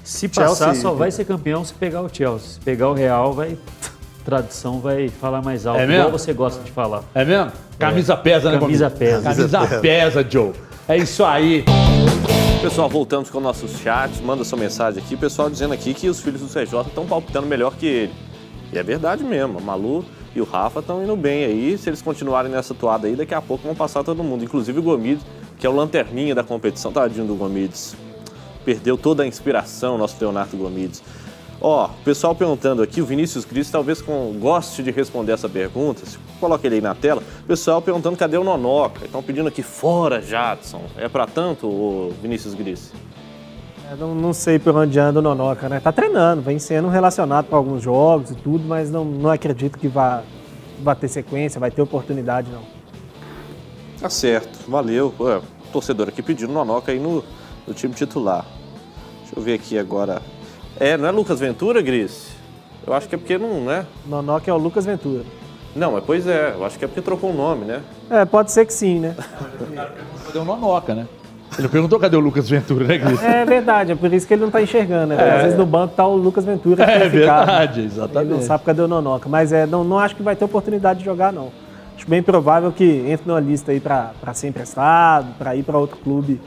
Se passar, Chelsea, só vai ser campeão se pegar o Chelsea. Se pegar o Real, vai tradição vai falar mais alto, é mesmo? igual você gosta de falar. É mesmo? Camisa é. pesa, né? Camisa pesa. Camisa pesa, Joe. É isso aí. Pessoal, voltamos com o nosso chat. Manda sua mensagem aqui. Pessoal dizendo aqui que os filhos do CJ estão palpitando melhor que ele. E é verdade mesmo. A Malu e o Rafa estão indo bem aí. Se eles continuarem nessa toada aí, daqui a pouco vão passar todo mundo. Inclusive o Gomides, que é o lanterninha da competição. Tadinho do Gomides. Perdeu toda a inspiração, nosso Leonardo Gomides. Ó, o pessoal perguntando aqui, o Vinícius Cris talvez com, goste de responder essa pergunta. Coloca ele aí na tela. O pessoal perguntando cadê o Nonoca. Estão pedindo aqui fora, Jadson. É para tanto, o Vinícius Gris? É, não, não, sei por onde anda o Nonoca, né? Tá treinando, vem sendo relacionado para alguns jogos e tudo, mas não, não acredito que vá, vá ter sequência, vai ter oportunidade, não. Tá certo, valeu. Ué, torcedor aqui pedindo Nonoca aí no, no time titular. Deixa eu ver aqui agora. É, não é Lucas Ventura, Gris? Eu acho que é porque não, né? Nonoca é o Lucas Ventura. Não, mas pois é, eu acho que é porque trocou o nome, né? É, pode ser que sim, né? Cadê o Nonoca, né? Ele perguntou cadê o Lucas Ventura, né, Cris? É verdade, é por isso que ele não está enxergando, né? É. Às vezes no banco tá o Lucas Ventura. É verdade, exatamente. Ele não sabe cadê o Nonoca. Mas é, não, não acho que vai ter oportunidade de jogar, não. Acho bem provável que entre numa lista aí para ser emprestado, para ir para outro clube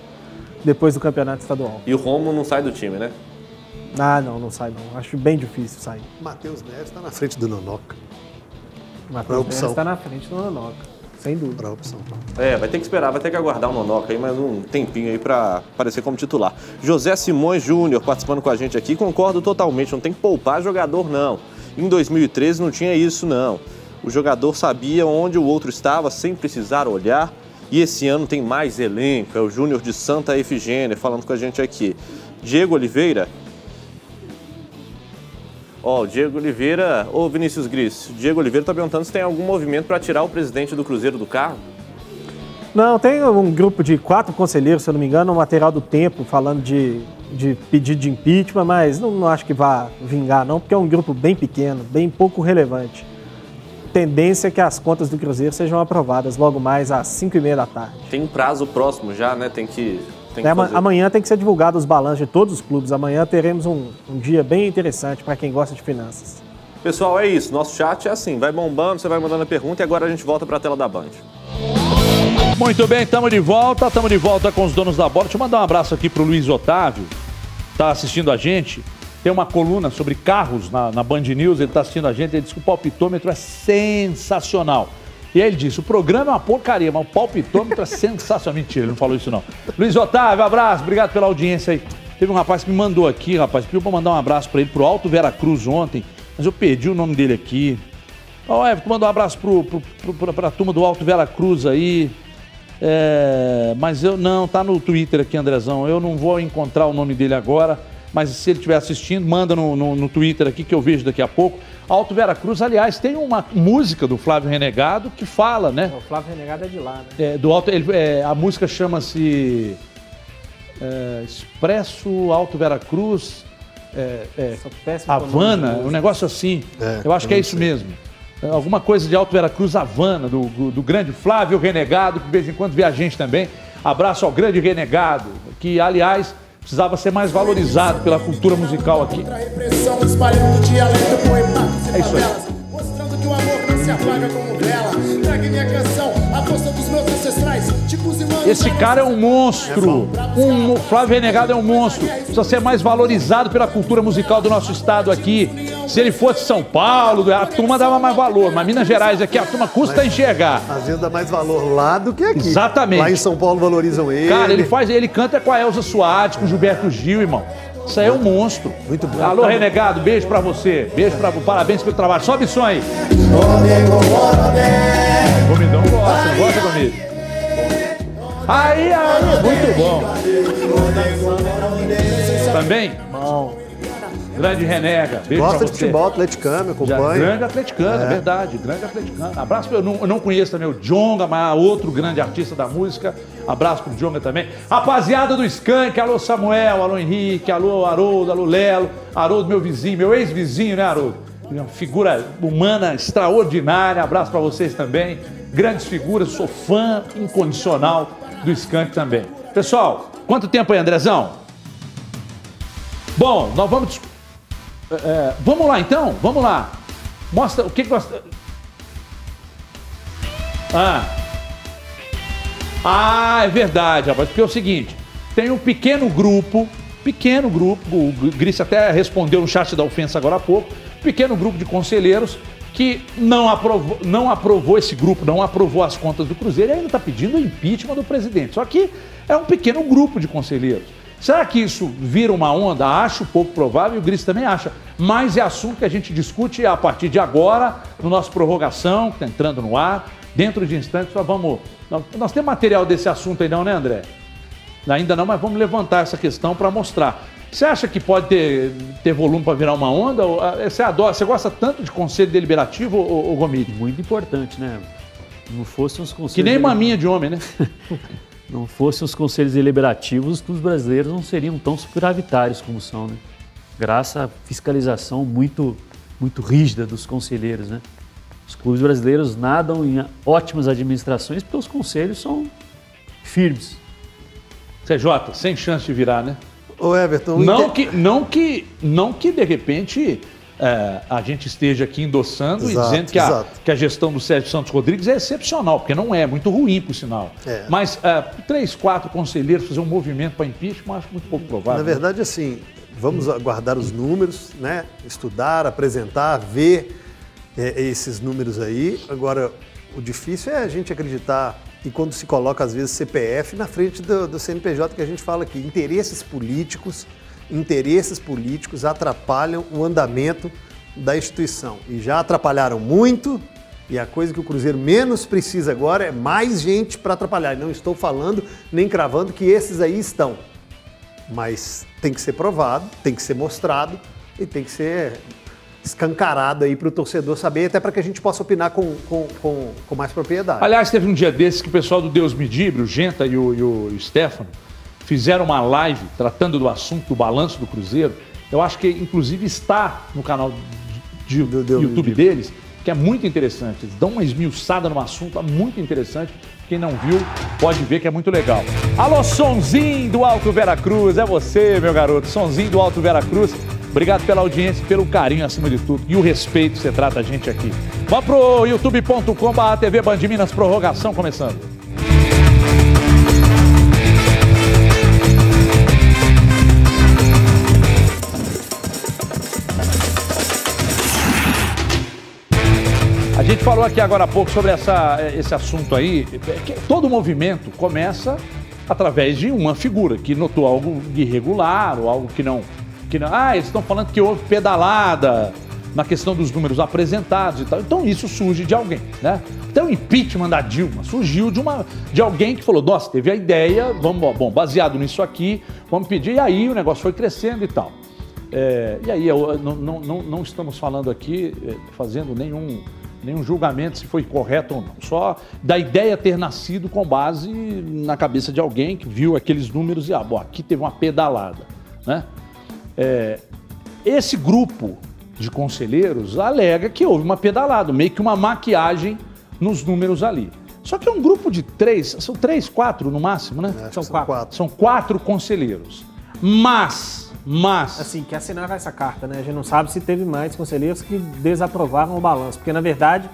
depois do campeonato estadual. E o Romo não sai do time, né? Ah, não, não sai não. Acho bem difícil sair. Matheus Neves está na frente do Nonoca. Matheus Neves está na frente do Nonoca. Sem dúvida. Pra opção. É, vai ter que esperar, vai ter que aguardar o Nonoca aí mais um tempinho aí para aparecer como titular. José Simões Júnior participando com a gente aqui, concordo totalmente, não tem que poupar jogador não. Em 2013 não tinha isso não. O jogador sabia onde o outro estava sem precisar olhar. E esse ano tem mais elenco, é o Júnior de Santa Efigênia falando com a gente aqui. Diego Oliveira, Ó, o Diego Oliveira, ô Vinícius Gris, o Diego Oliveira está perguntando se tem algum movimento para tirar o presidente do Cruzeiro do carro. Não, tem um grupo de quatro conselheiros, se eu não me engano, um material do tempo falando de, de pedido de impeachment, mas não, não acho que vá vingar, não, porque é um grupo bem pequeno, bem pouco relevante. Tendência é que as contas do Cruzeiro sejam aprovadas logo mais às 5 e meia da tarde. Tem um prazo próximo já, né? Tem que tem é, amanhã tem que ser divulgado os balanços de todos os clubes. Amanhã teremos um, um dia bem interessante para quem gosta de finanças. Pessoal, é isso. Nosso chat é assim, vai bombando, você vai mandando a pergunta e agora a gente volta para a tela da Band. Muito bem, estamos de volta, estamos de volta com os donos da bola. Deixa eu mandar um abraço aqui para o Luiz Otávio, está assistindo a gente. Tem uma coluna sobre carros na, na Band News, ele está assistindo a gente, ele diz que o palpitômetro é sensacional. E aí ele disse: o programa é uma porcaria, mas o palpitômetro é sensacional. Mentira, ele não falou isso não. Luiz Otávio, abraço, obrigado pela audiência aí. Teve um rapaz que me mandou aqui, rapaz, pediu pra mandar um abraço para ele pro Alto Vera Cruz ontem, mas eu perdi o nome dele aqui. Ó, oh, Everton, um abraço pro, pro, pro, pra, pra turma do Alto Vera Cruz aí. É, mas eu não, tá no Twitter aqui, Andrezão. Eu não vou encontrar o nome dele agora, mas se ele estiver assistindo, manda no, no, no Twitter aqui que eu vejo daqui a pouco. Alto Vera Cruz, aliás, tem uma música do Flávio Renegado que fala, né? O Flávio Renegado é de lá, né? É, do Alto, ele, é, a música chama-se é, Expresso Alto Vera Cruz, é, é Havana, um negócio assim. É, eu acho que é isso sei. mesmo. É, alguma coisa de Alto Vera Cruz, Havana, do, do, do grande Flávio Renegado, que de vez em quando vê a gente também. Abraço ao grande Renegado, que, aliás, precisava ser mais valorizado pela cultura musical aqui. É isso aí. Mostrando que o amor não se apaga como vela. Trague minha canção, a força dos meus ancestrais, os irmãos Esse cara é um monstro. Um, o Flávio Renegado é um monstro. Precisa ser mais valorizado pela cultura musical do nosso estado aqui. Se ele fosse São Paulo, a turma dava mais valor. Mas Minas Gerais aqui, a turma custa mas, enxergar. Às vezes dá mais valor lá do que aqui. Exatamente. Lá em São Paulo valorizam ele. Cara, ele faz, ele canta com a Elza Soares, com o Gilberto Gil, irmão. Isso aí é um monstro. Muito bom. Alô, Renegado, beijo pra você. Beijo pra Parabéns pelo trabalho. Sobe som aí. Comidão gosta, gosta comigo. Aí, aí, muito bom. Também? Bom. Grande Renega. Beijo Gosta de futebol, atleticano, acompanha. grande atleticano, é. verdade. Grande atleticano. Abraço, eu não, eu não conheço também o Jonga, mas outro grande artista da música. Abraço pro Jonga também. Rapaziada do Skank, alô Samuel, alô Henrique, alô Haroldo, alô Lelo. Haroldo, meu vizinho, meu ex-vizinho, né, Haroldo? Uma figura humana extraordinária. Abraço para vocês também. Grandes figuras, sou fã incondicional do Skank também. Pessoal, quanto tempo aí, Andrezão? Bom, nós vamos é, vamos lá então, vamos lá. Mostra o que, nós. Ah. Ah, é verdade, rapaz. Porque é o seguinte: tem um pequeno grupo, pequeno grupo, o Gris até respondeu no chat da ofensa agora há pouco, pequeno grupo de conselheiros que não aprovou, não aprovou esse grupo, não aprovou as contas do Cruzeiro e ainda está pedindo o impeachment do presidente. Só que é um pequeno grupo de conselheiros. Será que isso vira uma onda? Acho pouco provável e o Gris também acha. Mas é assunto que a gente discute a partir de agora, no nosso prorrogação, que está entrando no ar. Dentro de instantes, nós vamos. Nós, temos material desse assunto aí, não, né, André? Ainda não, mas vamos levantar essa questão para mostrar. Você acha que pode ter, ter volume para virar uma onda? Ah, você adora, você gosta tanto de conselho deliberativo, ô, ô Gomide? Muito importante, né? Não fossem os conselhos. Que nem maminha de homem, né? não fossem os conselhos deliberativos, os brasileiros não seriam tão superavitários como são, né? Graças à fiscalização muito, muito rígida dos conselheiros, né? Os clubes brasileiros nadam em ótimas administrações porque os conselhos são firmes. CJ, sem chance de virar, né? O Everton. Não, que, não, que, não que de repente é, a gente esteja aqui endossando exato, e dizendo que a, que a gestão do Sérgio Santos Rodrigues é excepcional, porque não é, muito ruim, por sinal. É. Mas é, três, quatro conselheiros fazer um movimento para impeachment, acho muito pouco provável. Na verdade, assim, vamos aguardar os números, né? estudar, apresentar, ver é, esses números aí. Agora, o difícil é a gente acreditar e quando se coloca, às vezes, CPF na frente do, do CNPJ que a gente fala aqui, interesses políticos interesses políticos atrapalham o andamento da instituição. E já atrapalharam muito, e a coisa que o Cruzeiro menos precisa agora é mais gente para atrapalhar. Não estou falando nem cravando que esses aí estão. Mas tem que ser provado, tem que ser mostrado e tem que ser escancarado aí para o torcedor saber, até para que a gente possa opinar com, com, com, com, mais propriedade. Aliás, teve um dia desses que o pessoal do Deus Medibre, o Genta e o, e o Stefano, fizeram uma live tratando do assunto do balanço do Cruzeiro. Eu acho que inclusive está no canal de, de, de YouTube deles, que é muito interessante. Eles dão uma esmiuçada no assunto, é muito interessante. Quem não viu, pode ver que é muito legal. Alô, Sonzinho do Alto Veracruz, é você, meu garoto. Sonzinho do Alto Veracruz. Obrigado pela audiência, pelo carinho acima de tudo e o respeito que você trata a gente aqui. Vamos pro youtube.com.br TV Band Minas Prorrogação começando. Gente falou aqui agora há pouco sobre essa, esse assunto aí. Que todo movimento começa através de uma figura que notou algo irregular ou algo que não. Que não ah, eles estão falando que houve pedalada na questão dos números apresentados e tal. Então isso surge de alguém, né? Então o impeachment da Dilma surgiu de, uma, de alguém que falou, nossa, teve a ideia, vamos, bom, baseado nisso aqui, vamos pedir, e aí o negócio foi crescendo e tal. É, e aí eu, não, não, não estamos falando aqui, fazendo nenhum nenhum julgamento se foi correto ou não. Só da ideia ter nascido com base na cabeça de alguém que viu aqueles números e, ah, bom, aqui teve uma pedalada. Né? É, esse grupo de conselheiros alega que houve uma pedalada, meio que uma maquiagem nos números ali. Só que é um grupo de três, são três, quatro no máximo, né? É, são, são quatro. quatro. São quatro conselheiros. Mas mas. Assim, que assinaram essa carta, né? A gente não sabe se teve mais conselheiros que desaprovaram o balanço. Porque, na verdade,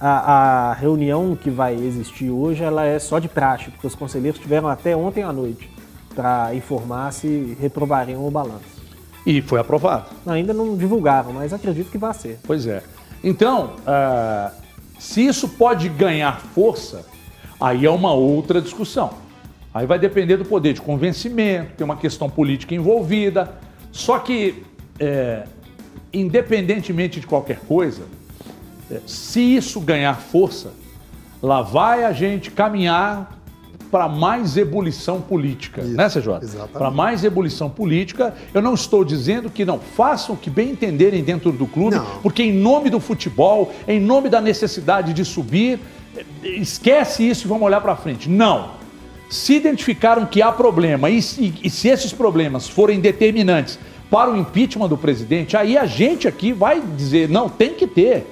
a, a, reunião que vai existir hoje ela é só de praxe, porque os conselheiros tiveram até ontem à noite para informar se reprovariam o balanço. E foi aprovado. Ainda não divulgaram, mas acredito que vai ser. Pois é. Então, uh, se isso pode ganhar força, aí é uma outra discussão. Aí vai depender do poder de convencimento, tem uma questão política envolvida. Só que, é, independentemente de qualquer coisa, é, se isso ganhar força, lá vai a gente caminhar para mais ebulição política, Isso, né, CJ? Para mais ebulição política. Eu não estou dizendo que não façam o que bem entenderem dentro do clube, não. porque em nome do futebol, em nome da necessidade de subir, esquece isso e vamos olhar para frente. Não. Se identificaram que há problema e, e, e se esses problemas forem determinantes para o impeachment do presidente, aí a gente aqui vai dizer, não, tem que ter.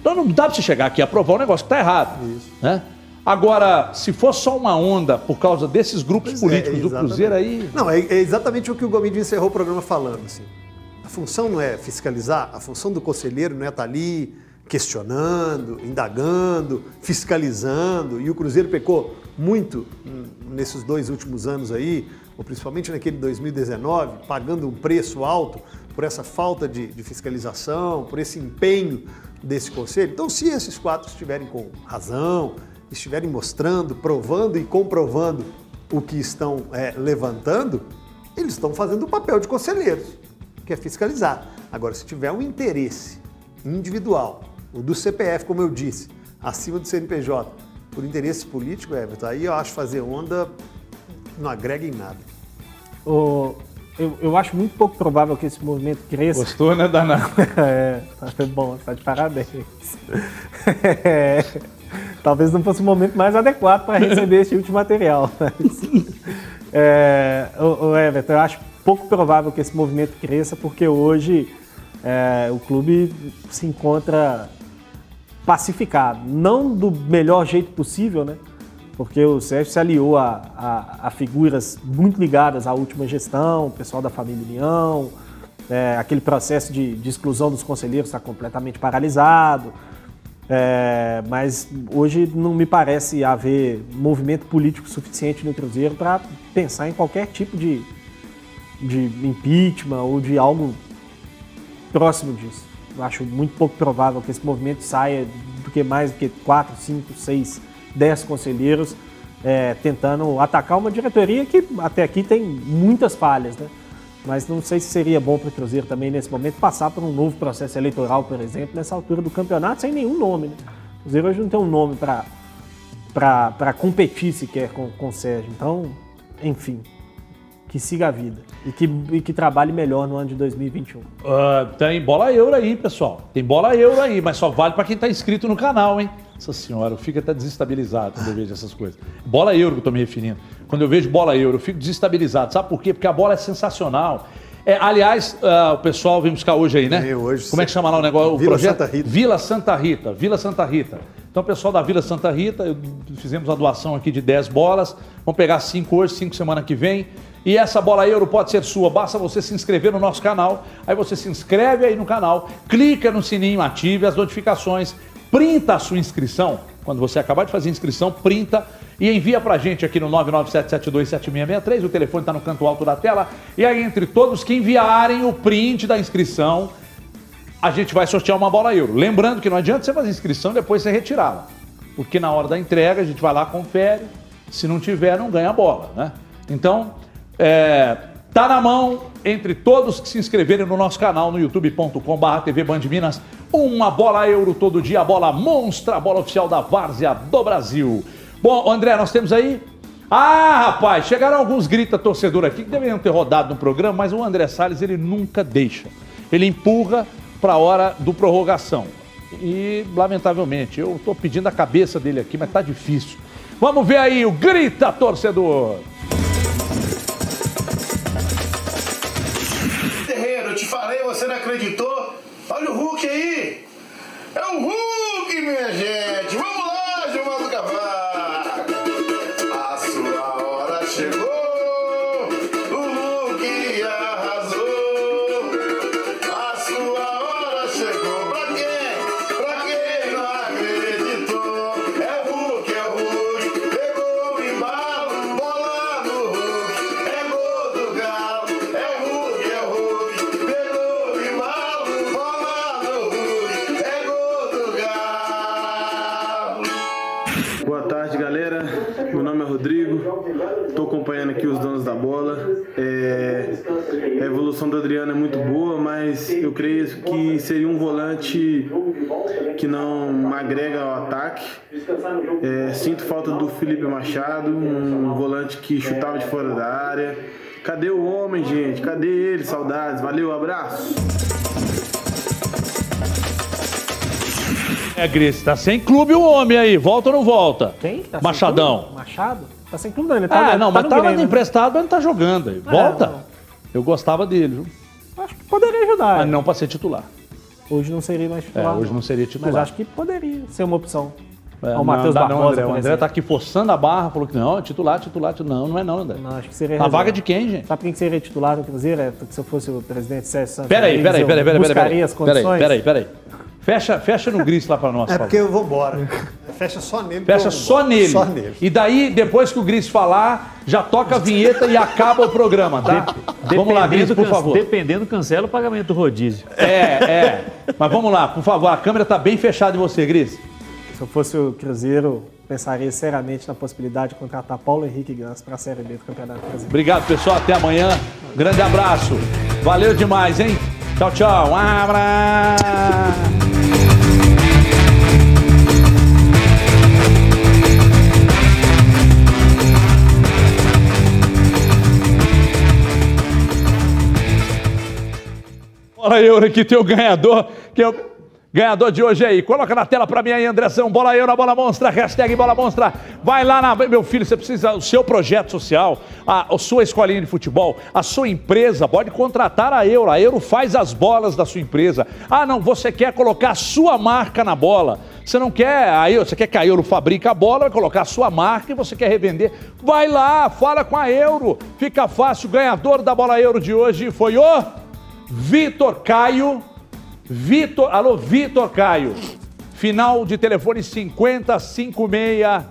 Então não dá para você chegar aqui e aprovar um negócio que está errado. Isso. Né? Agora, se for só uma onda por causa desses grupos pois é, políticos é, do Cruzeiro aí. Não, é, é, exatamente o que o Gomide encerrou o programa falando. Assim. A função não é fiscalizar, a função do conselheiro não é estar tá ali questionando, indagando, fiscalizando. E o Cruzeiro pecou muito nesses dois últimos anos aí, ou principalmente naquele 2019, pagando um preço alto por essa falta de, de fiscalização, por esse empenho desse conselho. Então, se esses quatro estiverem com razão, estiverem mostrando, provando e comprovando o que estão é, levantando, eles estão fazendo o papel de conselheiros, que é fiscalizar. Agora, se tiver um interesse individual, o do CPF, como eu disse, acima do CNPJ, por interesse político, Everton, aí eu acho fazer onda não agrega em nada. O, eu, eu acho muito pouco provável que esse movimento cresça. Gostou, né, Danado? é, tá bom, tá de parabéns. É, talvez não fosse o momento mais adequado para receber esse último material. Mas, é, o, o Everton, eu acho pouco provável que esse movimento cresça, porque hoje é, o clube se encontra pacificado. Não do melhor jeito possível, né? porque o Sérgio se aliou a, a, a, figuras muito ligadas à última gestão, o pessoal da família União, é, aquele processo de, de, exclusão dos conselheiros está completamente paralisado, é, mas hoje não me parece haver movimento político suficiente no Cruzeiro para pensar em qualquer tipo de, de impeachment ou de algo próximo disso. Eu acho muito pouco provável que esse movimento saia do que mais do que quatro, cinco, seis 10 conselheiros é, tentando atacar uma diretoria que até aqui tem muitas falhas, né? Mas não sei se seria bom para o Cruzeiro também, nesse momento, passar por um novo processo eleitoral, por exemplo, nessa altura do campeonato, sem nenhum nome. Né? O Cruzeiro hoje não tem um nome para competir sequer com, com o Sérgio. Então, enfim, que siga a vida e que, e que trabalhe melhor no ano de 2021. Uh, ah, tem bola euro aí, pessoal. Tem bola euro aí, mas só vale para quem está inscrito no canal, hein? Nossa senhora, eu fico até desestabilizado quando eu vejo essas coisas. Bola euro que eu estou me referindo. Quando eu vejo bola euro, eu fico desestabilizado. Sabe por quê? Porque a bola é sensacional. É, aliás, uh, o pessoal vem buscar hoje aí, né? hoje, Como é que chama lá o negócio? O Vila projeto? Santa Rita. Vila Santa Rita. Vila Santa Rita. Então, o pessoal da Vila Santa Rita, fizemos a doação aqui de 10 bolas. Vamos pegar 5 hoje, 5 semana que vem. E essa bola euro pode ser sua. Basta você se inscrever no nosso canal. Aí você se inscreve aí no canal, clica no sininho, ative as notificações, printa a sua inscrição quando você acabar de fazer a inscrição, printa e envia pra gente aqui no 997727663. O telefone está no canto alto da tela. E aí, entre todos que enviarem o print da inscrição, a gente vai sortear uma bola euro. Lembrando que não adianta você fazer inscrição e depois você retirá-la. Porque na hora da entrega a gente vai lá, confere. Se não tiver, não ganha a bola, né? Então, é, tá na mão entre todos que se inscreverem no nosso canal no youtube.com.br TV Band Minas uma bola euro todo dia, a bola monstra, a bola oficial da Várzea do Brasil. Bom, André, nós temos aí. Ah, rapaz, chegaram alguns grita torcedor aqui que deveriam ter rodado no programa, mas o André Salles ele nunca deixa. Ele empurra para a hora do prorrogação. E, lamentavelmente, eu estou pedindo a cabeça dele aqui, mas tá difícil. Vamos ver aí o grita torcedor. Acreditou? Olha o Hulk aí! É o Hulk, minha gente! Vamos lá, A evolução do Adriano é muito boa, mas eu creio que seria um volante que não agrega ao ataque. É... Sinto falta do Felipe Machado, um volante que chutava de fora da área. Cadê o homem, gente? Cadê ele? Saudades. Valeu, abraço. É, Gris, tá sem clube o homem aí. Volta ou não volta? Quem? Tá Machadão. Machado? Tá sem clube não, ele tá Ah, não, tá mas tava Grêmio, emprestado, mas não tá jogando aí. É, Volta. não. Eu gostava dele, viu? Acho que poderia ajudar. Mas não pra ser titular. Hoje não seria mais É, titular. hoje não seria titular. Mas acho que poderia ser uma opção. É, Ao Matheus não, dá Barbosa, não, André. por O André exemplo. tá aqui forçando a barra, falou que não, titular, titular, titular. Não, não é não, André. Não, acho que seria A reserva. vaga de quem, gente? Sabe quem seria titular do Cruzeiro? É, se eu fosse o presidente Sérgio Santos. Peraí, Rodrigues, peraí, eu peraí, peraí, peraí. Buscaria as Peraí, condições. peraí, peraí. Fecha, fecha no Gris lá pra nós, É por porque eu vou embora. Fecha só nele. Fecha só nele. Só nele. E daí, depois que o Gris falar, já toca a vinheta e acaba o programa, tá? Vamos lá, Gris, por favor. Dependendo, cancela o pagamento do rodízio. É, é. Mas vamos lá, por favor. A câmera tá bem fechada em você, Gris. Se eu fosse o Cruzeiro, pensaria seriamente na possibilidade de contratar Paulo Henrique Gans para a Série B do Campeonato Brasileiro. Obrigado, pessoal. Até amanhã. Grande abraço. Valeu demais, hein? Tchau, tchau. Um abraço. Bola Euro aqui, tem o ganhador, que é o ganhador de hoje aí. Coloca na tela pra mim aí, Andressão. Bola Euro, bola monstra, hashtag bola monstra. Vai lá na. Meu filho, você precisa. O seu projeto social, a, a sua escolinha de futebol, a sua empresa pode contratar a Euro. A Euro faz as bolas da sua empresa. Ah, não, você quer colocar a sua marca na bola. Você não quer, aí você quer que a Euro fabrique a bola, vai colocar a sua marca e você quer revender. Vai lá, fala com a Euro. Fica fácil. O ganhador da bola Euro de hoje foi o Vitor Caio. Vitor, alô, Vitor Caio. Final de telefone 5056.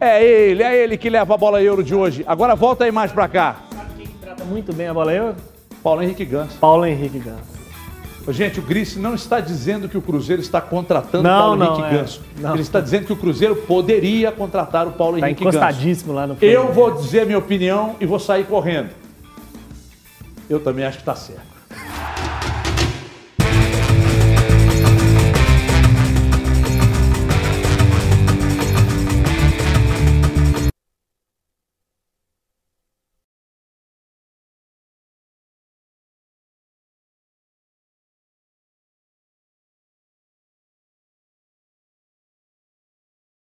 É ele, é ele que leva a bola euro de hoje. Agora volta a imagem pra cá. Trata muito bem a bola Euro? Paulo Henrique Ganso. Paulo Henrique Gans. Gente, o Gris não está dizendo que o Cruzeiro está contratando Não, o Paulo não, Henrique é. Ganso. Não. Ele está dizendo que o Cruzeiro poderia contratar o Paulo Tá Henrique Ganso. encostadíssimo lá no Eu vou dizer minha opinião e vou sair correndo. Eu também acho que está certo.